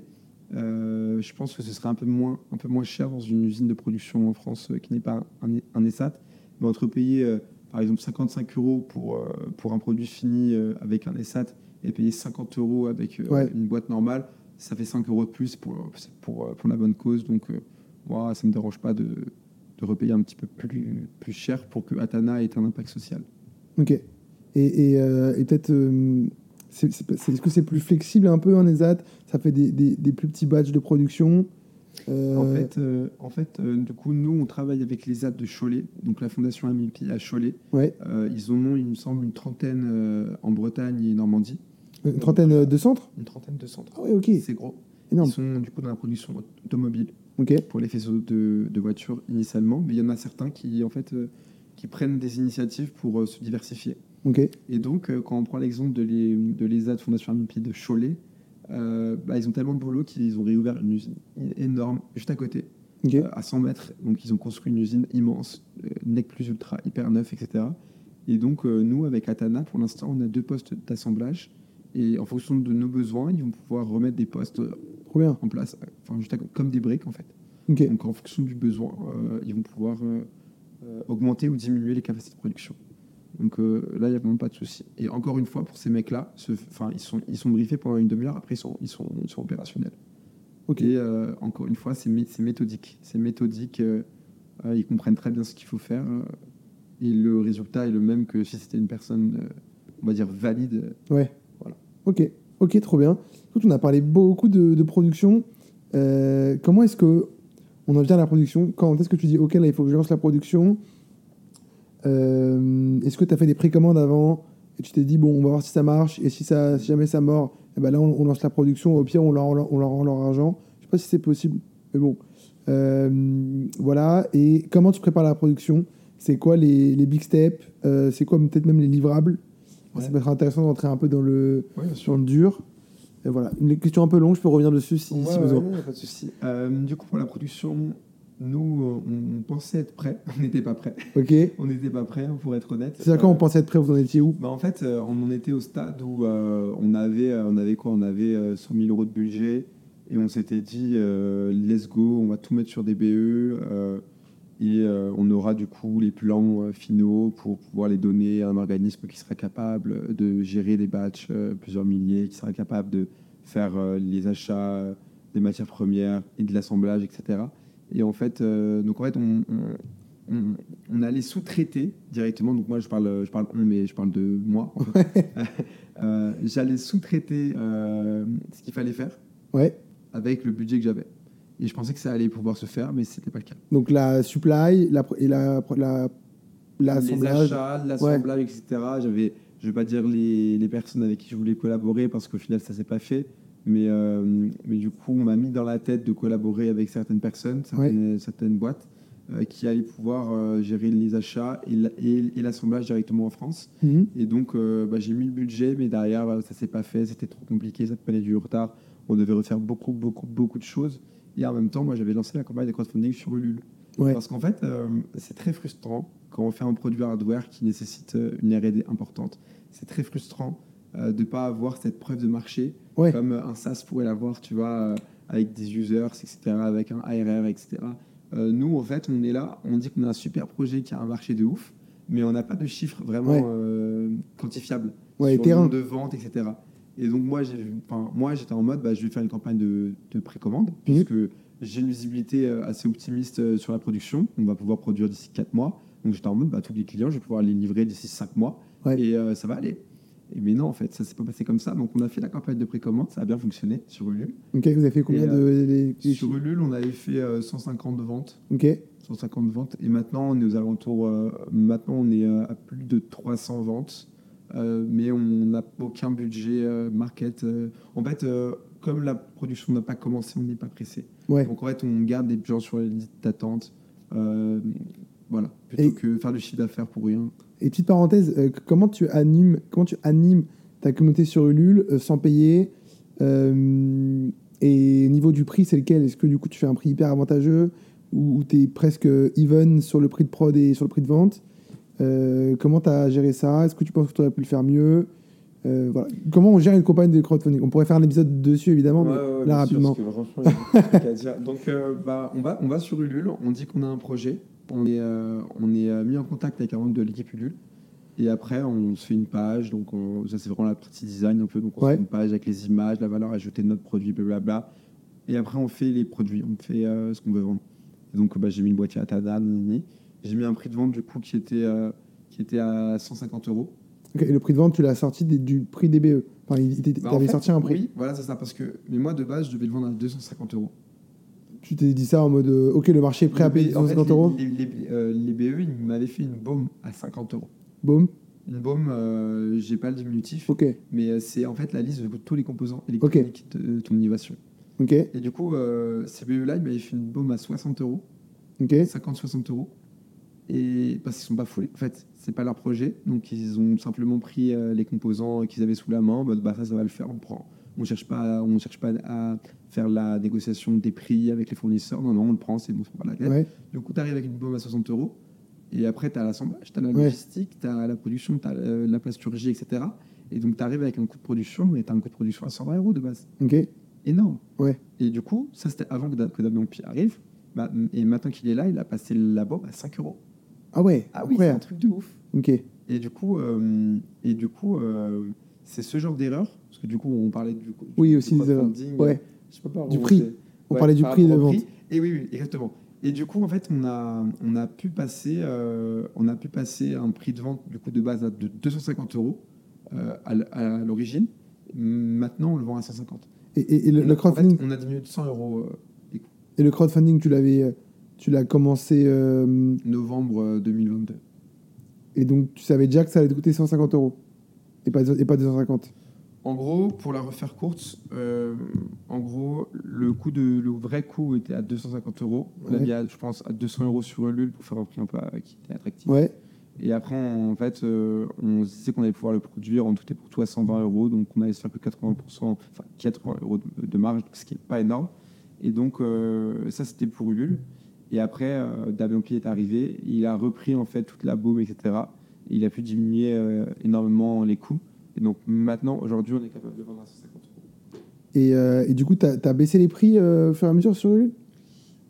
je pense que ce serait un peu moins, un peu moins cher dans une usine de production en France qui n'est pas un, un ESAT. Mais entre payer, par exemple, 55 euros pour, pour un produit fini avec un ESAT et payer 50 euros avec Ouais. une boîte normale, ça fait 5 euros de plus pour, pour, euh, pour la bonne cause. Donc, euh, moi, ça ne me dérange pas de, de repayer un petit peu plus, plus cher pour que Atana ait un impact social. Ok. Et, et, euh, et peut-être, euh, est-ce que c'est plus flexible un peu en ESAT Ça fait des, des, des plus petits batchs de production Euh, En fait, euh, en fait euh, du coup, nous, on travaille avec les ZAD de Cholet, donc la fondation Amipi à Cholet. Ouais. Euh, ils en ont, il me semble, une trentaine euh, en Bretagne et Normandie. Une trentaine de centres? Une trentaine de centres. Ah ouais, ok. C'est gros. Énorme. Ils sont du coup dans la production automobile pour les faisceaux de, de voitures initialement, mais il y en a certains qui, en fait, euh, qui prennent des initiatives pour euh, se diversifier. Et donc, euh, quand on prend l'exemple de les- de l'ESA de Fondation Amipi de Cholet, euh, bah, ils ont tellement de boulot qu'ils ont réouvert une usine énorme juste à côté. Euh, à 100 mètres. Donc, ils ont construit une usine immense, euh, nec plus ultra, hyper neuf, etc. Et donc, euh, nous, avec Atana, pour l'instant, on a deux postes d'assemblage. Et en fonction de nos besoins, ils vont pouvoir remettre des postes euh, Trop bien. en place, enfin, juste à- comme des briques, en fait. Donc, en fonction du besoin, euh, ils vont pouvoir euh, augmenter ou diminuer les capacités de production. Donc euh, là, il n'y a vraiment pas de souci. Et encore une fois, pour ces mecs-là, ce- ils, sont, ils sont briefés pendant une demi-heure, après, ils sont, ils sont, ils sont opérationnels. Ok. Et encore une fois, c'est mé- c'est méthodique. C'est méthodique. ils comprennent très bien ce qu'il faut faire. et le résultat est le même que si c'était une personne, on va dire, valide. Ouais. Ok. Ok, trop bien. Écoute, on a parlé beaucoup de, production. Euh, comment est-ce que on en vient à la production Quand est-ce que tu dis, ok, là, il faut que je lance la production Euh, Est-ce que tu as fait des précommandes avant et tu t'es dit, bon, on va voir si ça marche et si, jamais ça mord, eh ben là, on, lance la production. Au pire, on leur, rend leur argent. Je sais pas si c'est possible, mais bon. Euh, voilà. Et comment tu prépares la production? C'est quoi les, big steps? C'est quoi peut-être même les livrables? Ouais. Ça peut être intéressant d'entrer un peu dans le, Ouais, sur le dur. Et voilà, une question un peu longue, je peux revenir dessus si, Ouais, si besoin. pas de souci. Euh, du coup, pour la production, nous, euh, on, on pensait être prêts. [LAUGHS] On n'était pas prêts. Ok. On n'était pas prêts, pour être honnête. C'est à quand Euh, on pensait être prêt, vous en étiez où? bah, En fait, euh, on en était au stade où euh, on, avait, euh, on avait quoi? On avait euh, 100 000 euros de budget et on s'était dit, euh, let's go, on va tout mettre sur des BE euh, et euh, on aura du coup les plans euh, finaux pour pouvoir les donner à un organisme qui sera capable de gérer des batchs, euh, plusieurs milliers, qui sera capable de faire les achats des matières premières et de l'assemblage, etc. Et en fait, donc en fait, on, on, on- on allait sous-traiter directement. Donc moi, je parle, je parle on, mais je parle de moi. en fait. [LAUGHS] Euh, J'allais sous-traiter euh, ce qu'il fallait faire Ouais. avec le budget que j'avais. Et je pensais que ça allait pouvoir se faire, mais c'était pas le cas. Donc la supply la, et la, la, les l'assemblage. achats, l'assemblage, etc. J'avais, je vais pas dire les, les personnes avec qui je voulais collaborer parce qu'au final ça s'est pas fait. Mais, euh, mais du coup, on m'a mis dans la tête de collaborer avec certaines personnes, certaines, certaines boîtes euh, qui allaient pouvoir euh, gérer les achats et la- et et l'assemblage directement en France. Mhm. Et donc, bah, j'ai mis le budget, mais derrière, ça s'est pas fait, c'était trop compliqué, ça prenait du retard. On devait refaire beaucoup, beaucoup, beaucoup de choses. Et en même temps, moi, j'avais lancé la campagne de crowdfunding sur Ulule. Ouais. Parce qu'en fait, euh, c'est très frustrant quand on fait un produit hardware qui nécessite euh, une R&D importante. C'est très frustrant euh, de ne pas avoir cette preuve de marché Ouais. comme un SaaS pourrait l'avoir, tu vois, avec des users, etc., avec un ARR, etc. Nous, en fait, on est là, on dit qu'on a un super projet qui a un marché de ouf, mais on n'a pas de chiffres vraiment Ouais. quantifiables sur le nombre de ventes, etc. Et donc moi, moi j'étais en mode, bah, je vais faire une campagne de, de précommande, puisque j'ai une visibilité euh, assez optimiste euh, sur la production. On va pouvoir produire d'ici 4 mois. Donc j'étais en mode, bah, tous les clients, je vais pouvoir les livrer d'ici 5 mois. Ouais. Et euh, ça va aller. Et mais non, en fait, ça s'est pas passé comme ça. Donc on a fait la campagne de précommande, ça a bien fonctionné sur Ulule. Ok, vous avez fait combien Et, de. euh, les- Sur Ulule, on avait fait euh, 150 de ventes. Ok. 150 ventes. Et maintenant, on est aux alentours. euh, maintenant, on est à plus de 300 ventes. Euh, mais on n'a aucun budget euh, market. euh. en fait, comme la production n'a pas commencé, on n'est pas pressé. Ouais. Donc, en fait, on garde des gens sur les listes d'attente. Voilà. Plutôt Et- que faire du chiffre d'affaires pour rien. Et petite parenthèse, comment tu animes, comment tu animes ta communauté sur Ulule sans payer Et au niveau du prix, c'est lequel? Est-ce que du coup tu fais un prix hyper avantageux ou, tu es presque even sur le prix de prod et sur le prix de vente? Euh, Comment tu as géré ça? Est-ce que tu penses que tu aurais pu le faire mieux? Euh, voilà. Comment on gère une campagne de crowdfunding? On pourrait faire un épisode dessus évidemment, mais là rapidement. Donc, euh, bah, on, va, on va sur Ulule, on dit qu'on a un projet, on est, on est mis en contact avec un membre de l'équipe Ulule, et après on se fait une page, donc on- ça c'est vraiment la partie design un peu, donc on Ouais. fait une page avec les images, la valeur ajoutée de notre produit, blablabla, et après on fait les produits, on fait ce qu'on veut vendre. Et donc bah, j'ai mis le boîtier à Tada, nanani. J'ai mis un prix de vente du coup qui était, euh, qui était à 150 euros. Ok, Et le prix de vente, tu l'as sorti des- du prix des BE. Enfin, il- il Bah, en t'avais fait, sorti un prix. Oui, voilà, c'est ça, parce que mais moi de base je devais le vendre à 250 euros. Tu t'es dit ça en mode euh, ok, le marché est prêt à payer En fait, 250 les- euros. Les, les, euh, les BE, ils m'avaient fait une baume à 50 euros. Boum. Une baume, euh, j'ai pas le diminutif, Ok. mais c'est en fait la liste de tous les composants électroniques de ton innovation. Ok. Et du coup, euh, ces BE-là, ils m'avaient fait une baume à 60 euros, Ok. 50-60 euros. Et parce qu'ils sont pas foulés. En fait, c'est pas leur projet. Donc, ils ont simplement pris euh, les composants qu'ils avaient sous la main. bah, ça, ça va le faire, on prend. On cherche pas, à- on cherche pas à faire la négociation des prix avec les fournisseurs. Non, non, on le prend, c'est bon, c'est pas la tête. Ouais. Coup, tu arrives avec une baume à 60 euros. Et après, tu as l'assemblage, tu as la Ouais. logistique, tu as la production, tu as la plasturgie, etc. Et donc, tu arrives avec un coût de production, mais tu as un coût de production à 120 euros de base. Ok. Énorme. Ouais. Et du coup, ça, c'était avant que Damien Pi arrive. Bah, et maintenant qu'il est là, il a passé la bombe à 5 euros. Ah ouais. Ah oui, c'est un truc de ouf. Ok. Et du coup, euh, et du coup euh, c'est ce genre d'erreur? Parce que du coup, on parlait du, du- Oui, du aussi des erreurs. Ouais. je sais pas Du prix. On parlait du prix de vente. Et oui, oui, exactement. Et du coup, en fait, on a, on a pu passer, euh, on a pu passer un prix de vente du coup de base à de 250 euros euh, à l'origine. Maintenant, on le vend à 150. Et, et- et le, On a- le en fait, crowdfunding, on a diminué de 100 euros euh, et le crowdfunding, tu l'avais, euh, tu l'as commencé euh, novembre euh, 2022. et donc tu savais déjà que ça allait te coûter 150 euros et pas et pas 250. En gros, pour la refaire courte, euh, en gros, le coût de le vrai coût était à 250 euros. On Ouais. mis, à, je pense, à 200 euros sur Ulule pour faire un prix un peu euh, qui était attractif. Ouais. Et après, en fait, euh, on se disait qu'on allait pouvoir le produire en tout et pour tout à 120 euros. Donc, on allait se faire que 80%, enfin 80 euros de, de marge, ce qui n'est pas énorme. Et donc, euh, ça, c'était pour Ulule. Et après, euh, Damien Pi est arrivé. Il a repris, en fait, toute la baume, etc. Et il a pu diminuer euh, énormément les coûts. Et donc, maintenant, aujourd'hui, on est capable de vendre à 150 euros. Et, euh, et du coup, tu as, baissé les prix euh, au fur et à mesure sur Ulule?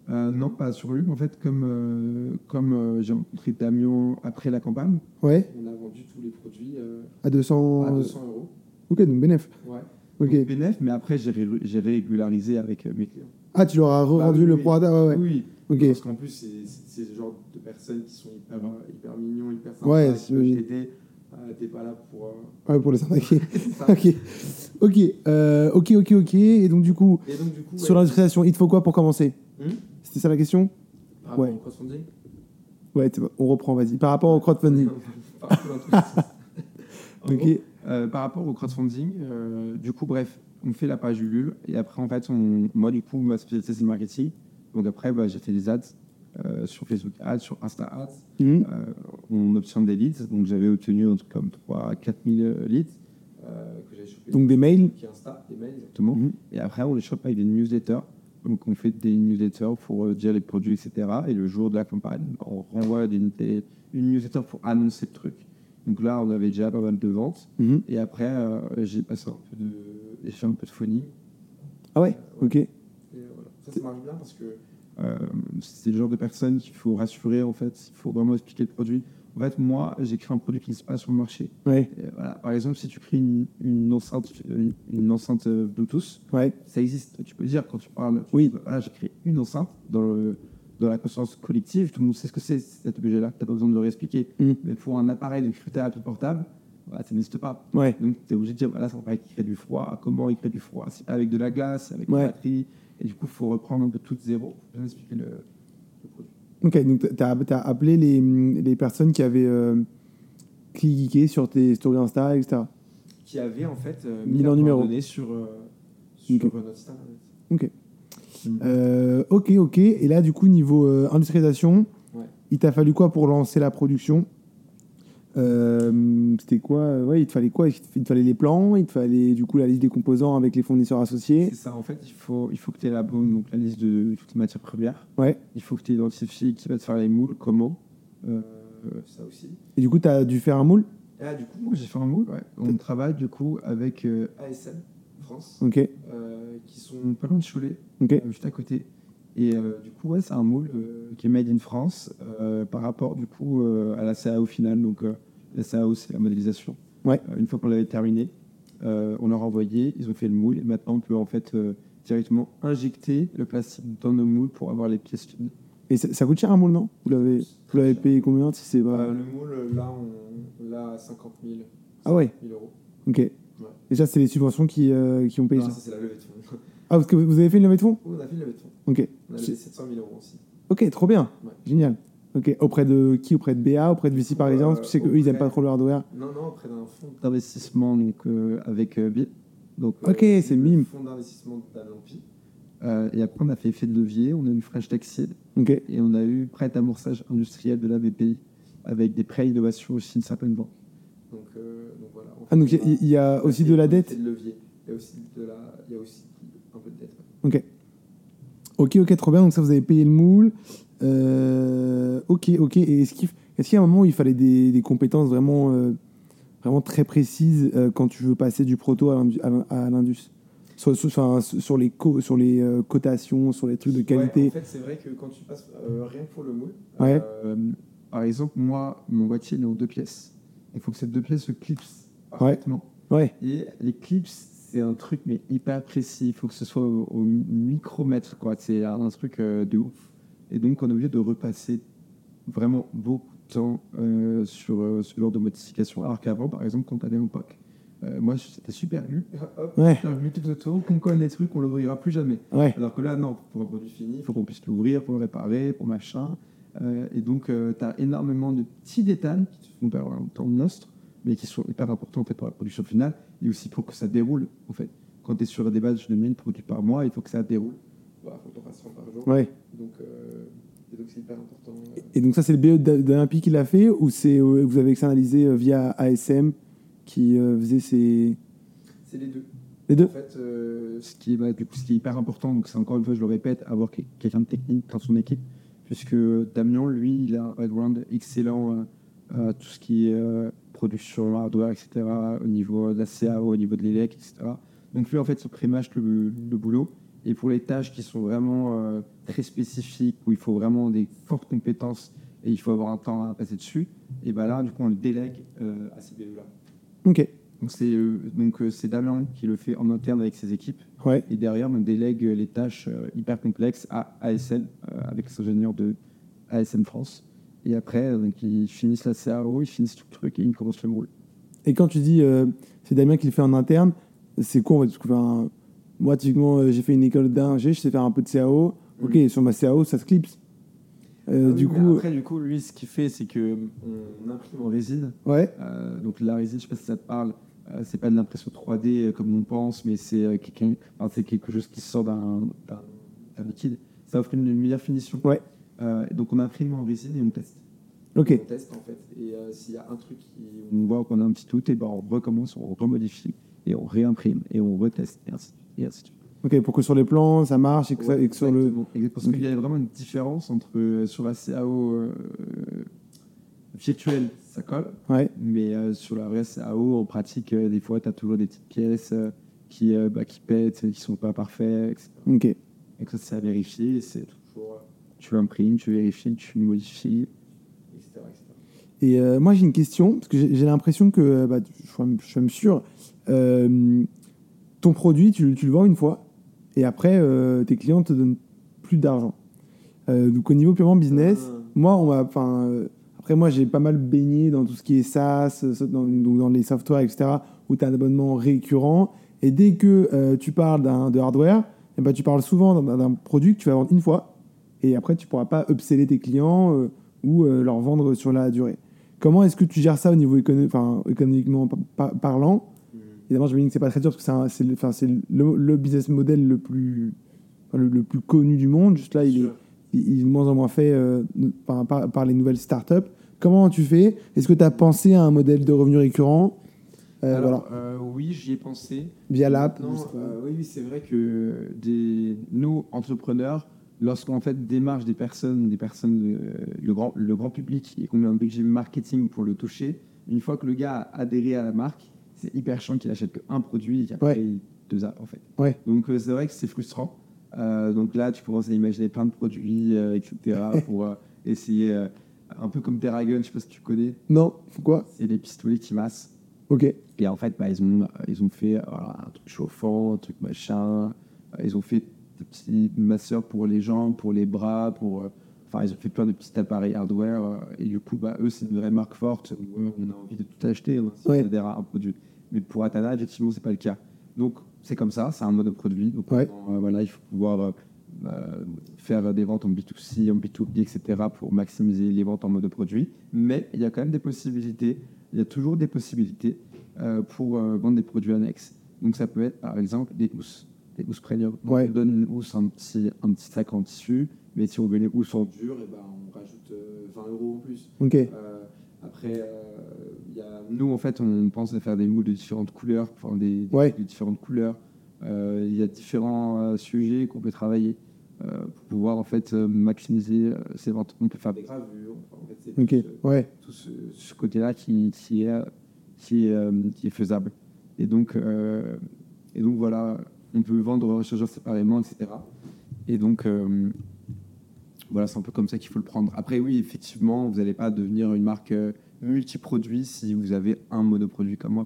Non, pas sur Ulule. En fait, comme, comme j'ai rencontré Damien après la campagne, Ouais, on a vendu tous les produits à 200. à 200 euros. Ok, donc bénéf. Ouais. Ok. Donc, bénéf, mais après, j'ai ré- j'ai régularisé avec mes clients. Ah, tu leur as revendu Bah oui, le Ouais, ouais. Oui, Parce qu'en plus, c'est- ce genre de personnes qui sont hyper, hyper mignons, hyper sympas, Ouais, qui peuvent t'aider. Euh, T'es pas là pour. euh, Ouais, pour les arnaquer. [LAUGHS] ok. Ok, euh, ok, ok, ok. Et donc, du coup, Et donc, du coup, sur ouais, l'industrialisation, il te faut quoi pour commencer Hmm C'était ça la question par rapport ouais. au crowdfunding Ouais, on reprend, vas-y. Par rapport au crowdfunding. [LAUGHS] Gros, [LAUGHS] par rapport au crowdfunding, euh, du coup, bref, on fait la page Ulule et après, en fait, on, moi, du coup, ma spécialité, c'est le marketing. Donc après, bah, j'ai fait des ads euh, sur Facebook Ads, sur Insta Ads. Mhm. Euh, on obtient des leads. Donc j'avais obtenu un truc comme 3 à 4 000 leads euh, que. Donc des mails. Qui Insta, des mails, exactement. Mhm. Et après, on les chope avec des newsletters. Donc on fait des newsletters pour dire les produits, etc. Et le jour de la campagne, on renvoie une newsletter pour annoncer le truc. Donc là, on avait déjà pas mal de ventes. Mhm. Et après, j'ai passé un peu de, j'ai fait un peu de phonie. Ah ouais Ok. Ça, ça marche bien parce que euh, c'est le genre de personne qu'il faut rassurer, en fait. Il faut vraiment expliquer le produit. En fait, moi, j'ai créé un produit qui n'existe pas sur le marché. Ouais, Et voilà. Par exemple, si tu crées une, une enceinte, une, une enceinte euh, Bluetooth, ouais. ça existe. Tu peux dire quand tu parles, tu Oui. voilà, j'ai créé une enceinte dans, le, dans la conscience collective. Tout le monde sait ce que c'est cet objet-là. Tu n'as pas besoin de le réexpliquer. Mm. Mais pour un appareil de cryothérapie portable, voilà, ça n'existe pas. Ouais. Donc, tu es obligé de dire, voilà, c'est un appareil qui crée du froid. Comment il crée du froid? C'est pas avec de la glace, avec Ouais. une batterie. Et du coup, il faut reprendre un peu tout de zéro pour bien expliquer le, le produit. Ok, donc tu as, appelé les, les personnes qui avaient euh, cliqué sur tes stories Insta, etc. Qui avait en fait euh, Mis leur numéro. sur, euh, sur Ok. euh, notre. Ok. Mm. Ok, ok. Et là, du coup, niveau industrialisation, Ouais. il t'a fallu quoi pour lancer la production? Euh, C'était quoi euh, Ouais, il te fallait quoi? Il te fallait les plans, il te fallait du coup la liste des composants avec les fournisseurs associés. C'est ça, en fait, il faut, il faut que tu aies la bonne, donc la liste de toutes les matières premières. Ouais. Il faut que tu identifies qui va te faire les moules, comment. Euh, ça aussi. Et du coup, tu as dû faire un moule? Là, du coup, moi, j'ai fait un moule. ouais. On travaille, du coup, avec euh, ASM France, Ok, euh, qui sont pas loin de Cholet, ok. euh, juste à côté. Et euh, du coup, ouais, c'est un moule euh, qui est made in France euh, par rapport, du coup, à la CAO finale. Donc, la CAO, c'est la modélisation. Ouais. Euh, une fois qu'on l'avait terminé, euh, on leur a envoyé, ils ont fait le moule. Et maintenant, on peut, en fait, euh, directement injecter le plastique dans nos moules pour avoir les pièces. Et ça, ça coûte cher un moule, non? Vous l'avez vous l'avez payé combien si c'est pas... Euh, le moule, là, on l'a à 50 000, Ah ouais 000 euros. Ok. Déjà, c'est les subventions qui, euh, qui ont payé Non, ça. ça, c'est la levée de fonds. Ah, parce que vous avez fait une levée de fonds? On a fait une levée de fonds. Ok. On a levé 700 000 euros aussi. Ok, trop bien. Ouais. Génial. Ok. Auprès de qui? Auprès de BA Auprès de Vici Parisien? Euh, Tu sais qu'eux, ils aiment auprès- pas trop le hardware. Non, non, auprès d'un fonds d'investissement donc, euh, avec euh, BIP. Donc, euh, Ok, c'est le BIM. fonds d'investissement d'Alampi. Euh, et après, on a fait effet de levier, on a eu French Tech Seed Ok. et on a eu prêt d'amorçage industriel de la BPI avec des prêts innovation aussi de certaines banques. Donc, euh, donc voilà. En Ah, donc il y, a aussi de la effet dette? de levier. Il y a aussi, de la, il y a aussi un peu de dette. ouais. Ok. Ok, ok, trop bien. Donc ça, vous avez payé le moule. Euh, ok, ok. Et est-ce qu'il y a un moment où il fallait des, des compétences vraiment, euh, vraiment très précises euh, quand tu veux passer du proto à l'indu- à l'in- à l'indus? Sur, sur, enfin, sur les, co- sur les cotations, sur les trucs de qualité Ouais, en fait, c'est vrai que quand tu passes rien pour le moule, Ouais. par exemple, moi, mon boîtier il est en deux pièces. Il faut que ces deux pièces se clipsent parfaitement. Ouais. Et les clips, c'est un truc mais hyper précis. Il faut que ce soit au, au micromètre, quoi. C'est un truc de ouf. Et donc, on est obligé de repasser vraiment beaucoup de temps euh, sur euh, ce genre de modification. Alors qu'avant, par exemple, quand on allait au POC, euh, moi, c'était super lu. Hop, Ouais. tout autour, qu'on connaît les trucs, on l'ouvrira plus jamais. Ouais. Alors que là, non, pour un produit fini, il faut qu'on puisse l'ouvrir, pour le réparer, pour machin. Euh, et donc, tu as énormément de petits détails qui te font perdre un temps nostre, mais qui sont hyper importants en fait, pour la production finale, et aussi pour que ça déroule. En fait. Quand tu es sur des bases de 1000 produits par mois, il faut que ça déroule. 30 par jour. Ouais. Donc, euh, Et donc c'est hyper important. euh, Et donc ça, c'est le BE d'Olympique qui l'a fait ou c'est euh, vous avez externalisé euh, via ASM qui euh, faisait ces... C'est les deux. Les deux En fait, euh, ce, qui est, bah, du coup, ce qui est hyper important, donc c'est encore une fois, je le répète, avoir que- quelqu'un de technique dans son équipe, puisque Damien, lui, il a un background excellent euh, à tout ce qui est euh, production hardware, etc., au niveau de la CAO, au niveau de l'élec, etc. Donc lui, en fait, se prémâche le, le boulot. Et pour les tâches qui sont vraiment euh, très spécifiques, où il faut vraiment des fortes compétences et il faut avoir un temps à passer dessus, et ben là, du coup, on le délègue euh, à ces BE-là. Ok, Donc c'est euh, donc c'est Damien qui le fait en interne avec ses équipes ouais. et derrière on délègue les tâches hyper complexes à ASN euh, avec les ingénieurs de ASN France et après donc ils finissent la CAO, ils finissent tout le truc et ils commencent le rôle. Et quand tu dis c'est Damien qui le fait en interne, c'est quoi? Fait Parce que, enfin, Moi, typiquement, euh, j'ai fait une école d'ingé, je sais faire un peu de CAO. Ok, sur ma CAO, ça se clipse. Euh, Ah oui, du mais coup, après du coup lui ce qu'il fait c'est que on imprime en résine ouais, Euh, donc la résine, je sais pas si ça te parle, euh, c'est pas de l'impression 3D euh, comme on pense, mais c'est euh, quelqu'un- enfin, c'est quelque chose qui sort d'un d'un- d'un liquide. Ça offre une, une meilleure finition. Ouais. Euh, donc on imprime en résine et on teste. ok. On teste en fait. Et euh, s'il y a un truc qui, on voit qu'on a un petit doute, et ben on recommence, on remodifie et on réimprime et on reteste et ainsi de suite. Ok, pour que sur les plans, ça marche et que, ça- et que sur le. Exactement. Parce qu'il y a vraiment une différence entre euh, sur la CAO euh, virtuelle, ça colle. Ouais, Mais euh, sur la vraie CAO, en pratique, des fois, tu as toujours des petites pièces qui, bah, qui pètent, qui sont pas parfaites, etc. ok. Et que ça, c'est à vérifier. C'est toujours. tu imprimes, tu vérifies, tu modifies, etc. etc. Et moi, j'ai une question, parce que j'ai l'impression que, bah, je, suis même- sûr, ton produit, tu, tu le vends une fois, et après, euh, tes clients te donnent plus d'argent. Euh, donc, au niveau purement business, Ah. moi, on m'a. Euh, après, moi, j'ai pas mal baigné dans tout ce qui est SaaS, euh, dans, donc dans les softwares, etc., où tu as un abonnement récurrent. Et dès que tu parles d'un- de hardware, eh ben, tu parles souvent d'un- produit que tu vas vendre une fois, et après, tu pourras pas upseller tes clients ou leur vendre sur la durée. Comment est-ce que tu gères ça au niveau écono- économiquement par- par- parlant? Évidemment, je me dis que c'est pas très dur parce que c'est le, business model le plus, enfin, le, le plus connu du monde. Juste là, il est, Sûr. il il est de moins en moins fait euh, par, par- par les nouvelles startups. Comment tu fais Est-ce que tu as pensé à un modèle de revenu récurrent? Euh, Alors, voilà, euh, oui, j'y ai pensé. via l'app oui, c'est vrai que des, nous, entrepreneurs, lorsqu'on en fait démarche des personnes, des personnes, le, grand, le grand public et qu'on met un budget marketing pour le toucher, une fois que le gars a adhéré à la marque, c'est hyper chiant qu'il achète qu'un produit et qu'après Ouais. il deux a en fait. Ouais. Donc euh, c'est vrai que c'est frustrant. Euh, donc là, tu commences à imaginer plein de produits, euh, etc. [LAUGHS] pour euh, essayer, un peu comme Terragun, je sais pas si tu connais, Non, quoi? C'est les pistolets qui massent. Ok. Et en fait, bah, ils, ont, ils ont fait un truc chauffant, un truc machin. Ils ont fait des petits masseurs pour les jambes, pour les bras, pour. Enfin, ils ont fait plein de petits appareils hardware. et du coup, bah, eux, c'est une vraie marque forte. où, on a envie de tout acheter hein, si Ouais. on un produit. Mais pour Atana, effectivement, c'est pas le cas. Donc, c'est comme ça, c'est un mode de produit. Donc, Ouais. euh, voilà, il faut pouvoir euh, euh, faire des ventes en B2C, en B2B, etc. pour maximiser les ventes en mode de produit. Mais il y a quand même des possibilités. Il y a toujours des possibilités euh, pour vendre des produits annexes. Donc, ça peut être, par exemple, des housses. Des housses premium. Donc, Ouais. On donne une housse, un petit, un petit sac en tissu. Mais si on veut les housses en dur, eh ben, on rajoute euh, 20 euros en plus. Ok. Après, euh, y a- nous, en fait, on pense à faire des moules de différentes couleurs, enfin, des, des Ouais. de différentes couleurs. Euh, Il y a différents euh, sujets qu'on peut travailler euh, pour pouvoir en fait euh, maximiser ces ventes. On peut faire des gravures. enfin, en fait, c'est Ok. tout ce- Ouais. tout ce, ce côté-là qui, qui est, qui, est, euh, qui est faisable. Et donc, euh, et donc voilà, on peut vendre jour séparément, etc. Et donc, euh, voilà, c'est un peu comme ça qu'il faut le prendre. Après, oui, effectivement, vous n'allez pas devenir une marque euh, multi-produit si vous avez un monoproduit comme moi.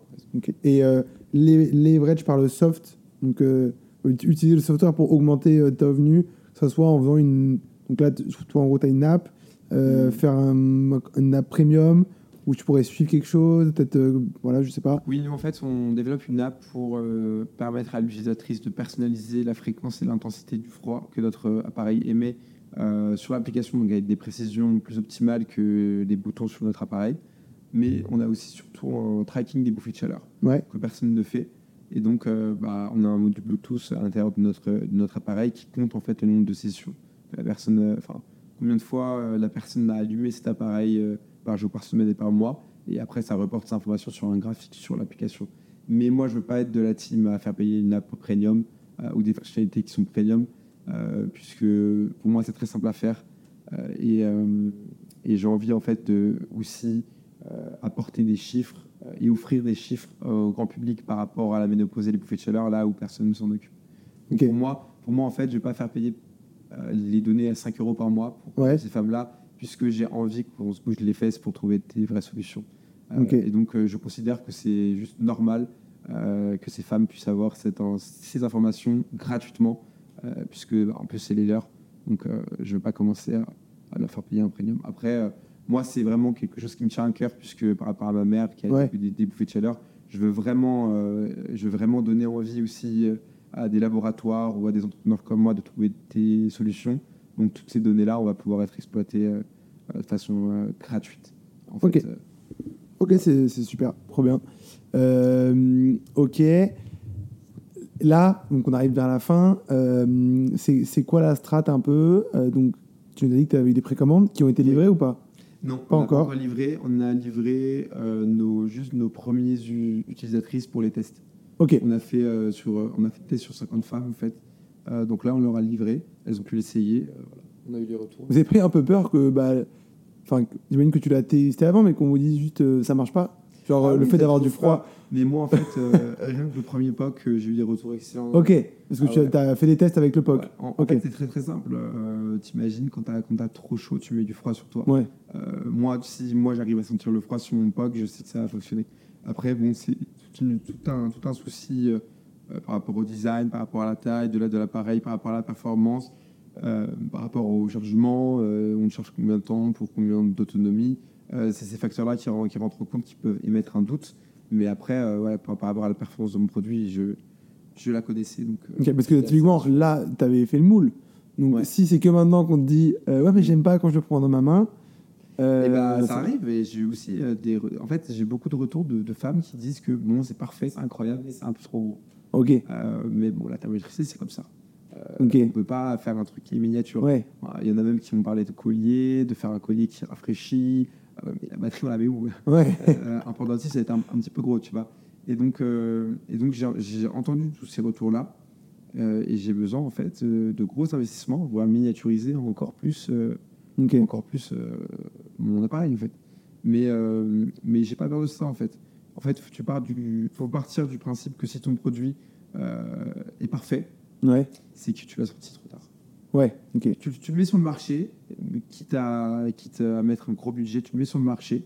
Et euh, les leverage par le soft, donc euh, ut- utiliser le software pour augmenter euh, ta revenu, que ce soit en faisant une. Donc là, toi, en gros, tu as une app, euh, Mhm. faire un, une app premium où tu pourrais suivre quelque chose, peut-être, euh, voilà, je sais pas. Oui, nous, en fait, on développe une app pour permettre à l'utilisatrice de personnaliser la fréquence et l'intensité du froid que notre appareil émet euh, sur l'application, donc avec des précisions plus optimales que des boutons sur notre appareil. Mais on a aussi surtout un tracking des bouffées de chaleur Ouais. que personne ne fait. Et donc, euh, bah, on a un module Bluetooth à l'intérieur de notre, de notre appareil qui compte en fait le nombre de sessions la personne, euh, enfin, combien de fois la personne a allumé cet appareil par jour, par semaine et par mois. Et après, ça reporte cette information sur un graphique sur l'application. Mais moi, je veux pas être de la team à faire payer une app premium euh, ou des fonctionnalités qui sont premium, puisque pour moi, c'est très simple à faire. Euh, et euh, et j'ai envie en fait de aussi euh, apporter des chiffres euh, et offrir des chiffres au grand public par rapport à la ménopause et les bouffées de chaleur, là où personne ne s'en occupe. Pour moi, pour moi, en fait, je vais pas faire payer euh, les données à 5 euros par mois pour Ouais. ces femmes-là, puisque j'ai envie qu'on se bouge les fesses pour trouver des vraies solutions. Euh. Et donc, euh, je considère que c'est juste normal euh, que ces femmes puissent avoir cette, ces informations gratuitement, euh, puisque bah, en plus c'est les leurs. Donc, euh, je ne veux pas commencer à, à leur faire payer un premium. Après, euh, moi, c'est vraiment quelque chose qui me tient à cœur, puisque par rapport à ma mère qui a Ouais. eu des, des bouffées de chaleur, je veux vraiment, euh, je veux vraiment donner envie aussi euh, à des laboratoires ou à des entrepreneurs comme moi de trouver des solutions. Donc, toutes ces données-là, on va pouvoir être exploitées euh, euh, de façon euh, gratuite. En Ok. fait, euh, Ok, c'est super, trop bien. Euh, ok. Là, donc on arrive vers la fin. Euh, c'est quoi la strat un peu Euh, Donc, tu nous as dit que tu avais eu des précommandes qui ont été livrées ou pas? Non, Pas on encore. livré. On a livré euh, nos, juste nos premières utilisatrices pour les tests. Ok, On a fait euh, sur, on a fait des tests sur 50 femmes en fait. Euh, donc là, on leur a livré. Elles ont pu l'essayer. Euh, voilà. On a eu les retours. vous avez pris un peu peur que, bah, enfin, j'imagine que tu l'as testé avant, mais qu'on vous dise juste euh, ça marche pas. Genre Ah euh, le oui, fait d'avoir du froid. Mais moi, en fait, euh, [LAUGHS] rien que le premier POC, euh, j'ai eu des retours excellents. Ok, parce que Ah tu ouais. as fait des tests avec le POC. Ouais. En, fait, c'est très très simple. Euh, T'imagines quand t'as trop chaud, tu mets du froid sur toi. Ouais. Euh, moi, si moi j'arrive à sentir le froid sur mon POC, je sais que ça va fonctionner. Après, bon, c'est tout, tout un, tout un souci par rapport au design, par rapport à la taille de la- de l'appareil, par rapport à la performance, par rapport au chargement. on charge combien de temps pour combien d'autonomie C'est ces facteurs-là qui, qui rentrent en compte, qui peuvent émettre un doute. Mais après, euh, ouais, par, par rapport à la performance de mon produit, je, je la connaissais. Donc, euh, parce que typiquement, là, tu avais fait le moule. Donc Ouais. si c'est que maintenant qu'on te dit euh, ouais, mais j'aime pas quand je le prends dans ma main. euh, Eh ben, ça ça- arrive et j'ai aussi euh, des. re- En fait, j'ai beaucoup de retours de, de femmes qui disent que bon, c'est parfait, c'est incroyable, mais c'est un peu trop gros. Ok, Euh, mais bon, la thermométrie, c'est comme ça. ok. On peut pas faire un truc qui est miniature. Ouais. Il y en a même qui m'ont parlé de collier, de faire un collier qui rafraîchit. Mais la batterie, on la met où Ouais. Euh, Un pendentif, ça va être un, un petit peu gros, tu vois. Et donc, euh, et donc j'ai entendu tous ces retours-là. euh, et j'ai besoin, en fait, euh, de gros investissements, voire miniaturiser encore plus euh, Ok. encore plus mon appareil en fait. Mais mais j'ai pas peur de ça en fait. En fait, tu pars du, faut partir du principe que si ton produit est parfait, Ouais. c'est que tu l'as sorti trop tard. Ouais. Ok. Tu, tu le mets sur le marché, quitte à quitte à mettre un gros budget, tu le mets sur le marché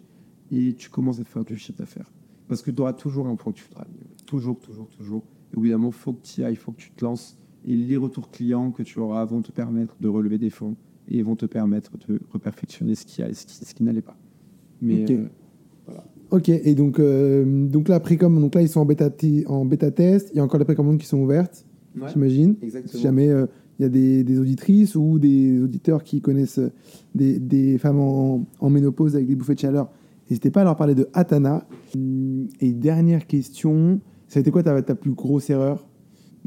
et tu commences à faire du chiffre d'affaires. Parce que tu auras toujours un point que tu voudras. Toujours, toujours, toujours. Et évidemment, faut que tu y ailles, faut que tu te lances. Et les retours clients que tu auras vont te permettre de relever des fonds et vont te permettre de reperfectionner ce qui, a, ce qui, ce qui n'allait pas. Mais Ok. euh, Ok. Et donc, euh, donc là, précommande, donc là, ils sont en bêta, en bêta test. Il y a encore des précommandes qui sont ouvertes, j'imagine. Si exactement. jamais euh, il y a des, auditrices ou des auditeurs qui connaissent des, femmes en, ménopause avec des bouffées de chaleur, n'hésitez pas à leur parler de Atana. Hum, Et dernière question, ça a été quoi ta, ta plus grosse erreur?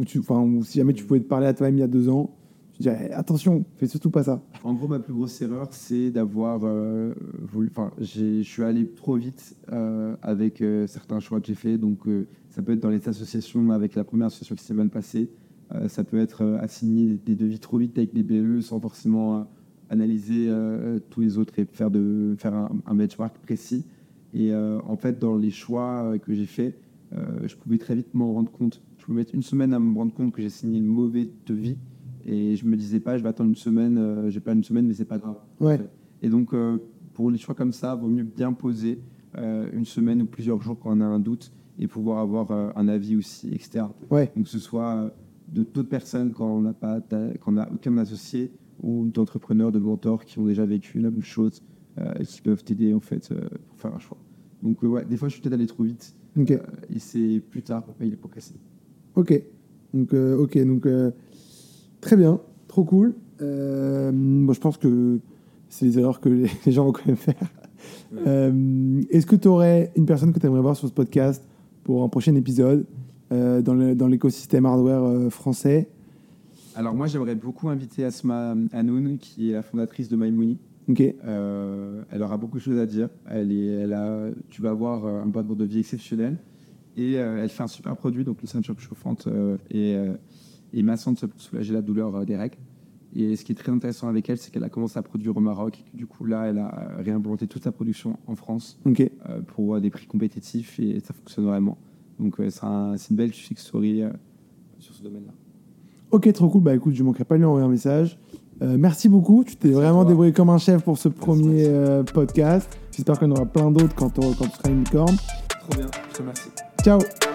Si jamais tu pouvais te parler à toi-même il y a deux ans, tu dirais attention, fais surtout pas ça. En gros, ma plus grosse erreur, c'est d'avoir euh, voulu. Enfin, je suis allé trop vite euh, avec euh, certains choix que j'ai faits. Donc, ça peut être dans les associations, avec la première association qui s'est mal passée. Euh, ça peut être euh, assigner des devis trop vite avec des BE sans forcément euh, analyser tous les autres et faire, de, faire un, un benchmark précis. Et en fait, dans les choix que j'ai faits, je pouvais très vite m'en rendre compte. Je pouvais mettre une semaine à me rendre compte que j'ai signé une mauvaise devis. Et je me disais pas, je vais attendre une semaine, euh, j'ai pas une semaine, mais c'est pas grave. Ouais. Et donc, euh, pour les choix comme ça, vaut mieux bien poser euh, une semaine ou plusieurs jours quand on a un doute et pouvoir avoir un avis aussi externe. Ouais. Donc, que ce soit de d'autres personnes quand on n'a pas, quand on n'a aucun associé ou d'entrepreneurs, de mentors qui ont déjà vécu la même chose euh, et qui peuvent t'aider en fait euh, pour faire un choix. Donc, euh, ouais, des fois, je suis peut-être allé trop vite Ok. euh, et c'est plus tard pour payer les pots cassés. Ok. Donc, ok. Donc, très bien. Trop cool. Moi, je pense que c'est les erreurs que les [LAUGHS] gens vont quand même faire. Est-ce que tu aurais une personne que tu aimerais voir sur ce podcast pour un prochain épisode? Euh, dans l'écosystème hardware euh, français Alors moi, j'aimerais beaucoup inviter Asma Hanoun, qui est la fondatrice de Maimouni. Ok. Euh, elle aura beaucoup de choses à dire. Elle est, elle a, tu vas avoir un parcours de vie exceptionnel. Et elle fait un super produit, donc une ceinture chauffante et, et massante pour soulager la douleur des règles. Et ce qui est très intéressant avec elle, c'est qu'elle a commencé à produire au Maroc. Et que, du coup, là, elle a réimplanté toute sa production en France pour des prix compétitifs et ça fonctionne vraiment. Donc euh, c'est un- une belle success euh, sur ce domaine-là. Ok, trop cool. Bah écoute, je manquerai pas de lui envoyer un message. Euh, merci beaucoup. Tu t'es vraiment débrouillé comme un chef pour ce premier euh, podcast. J'espère en aura plein d'autres quand, on- quand tu seras une licorne. Trop bien, je te remercie. Ciao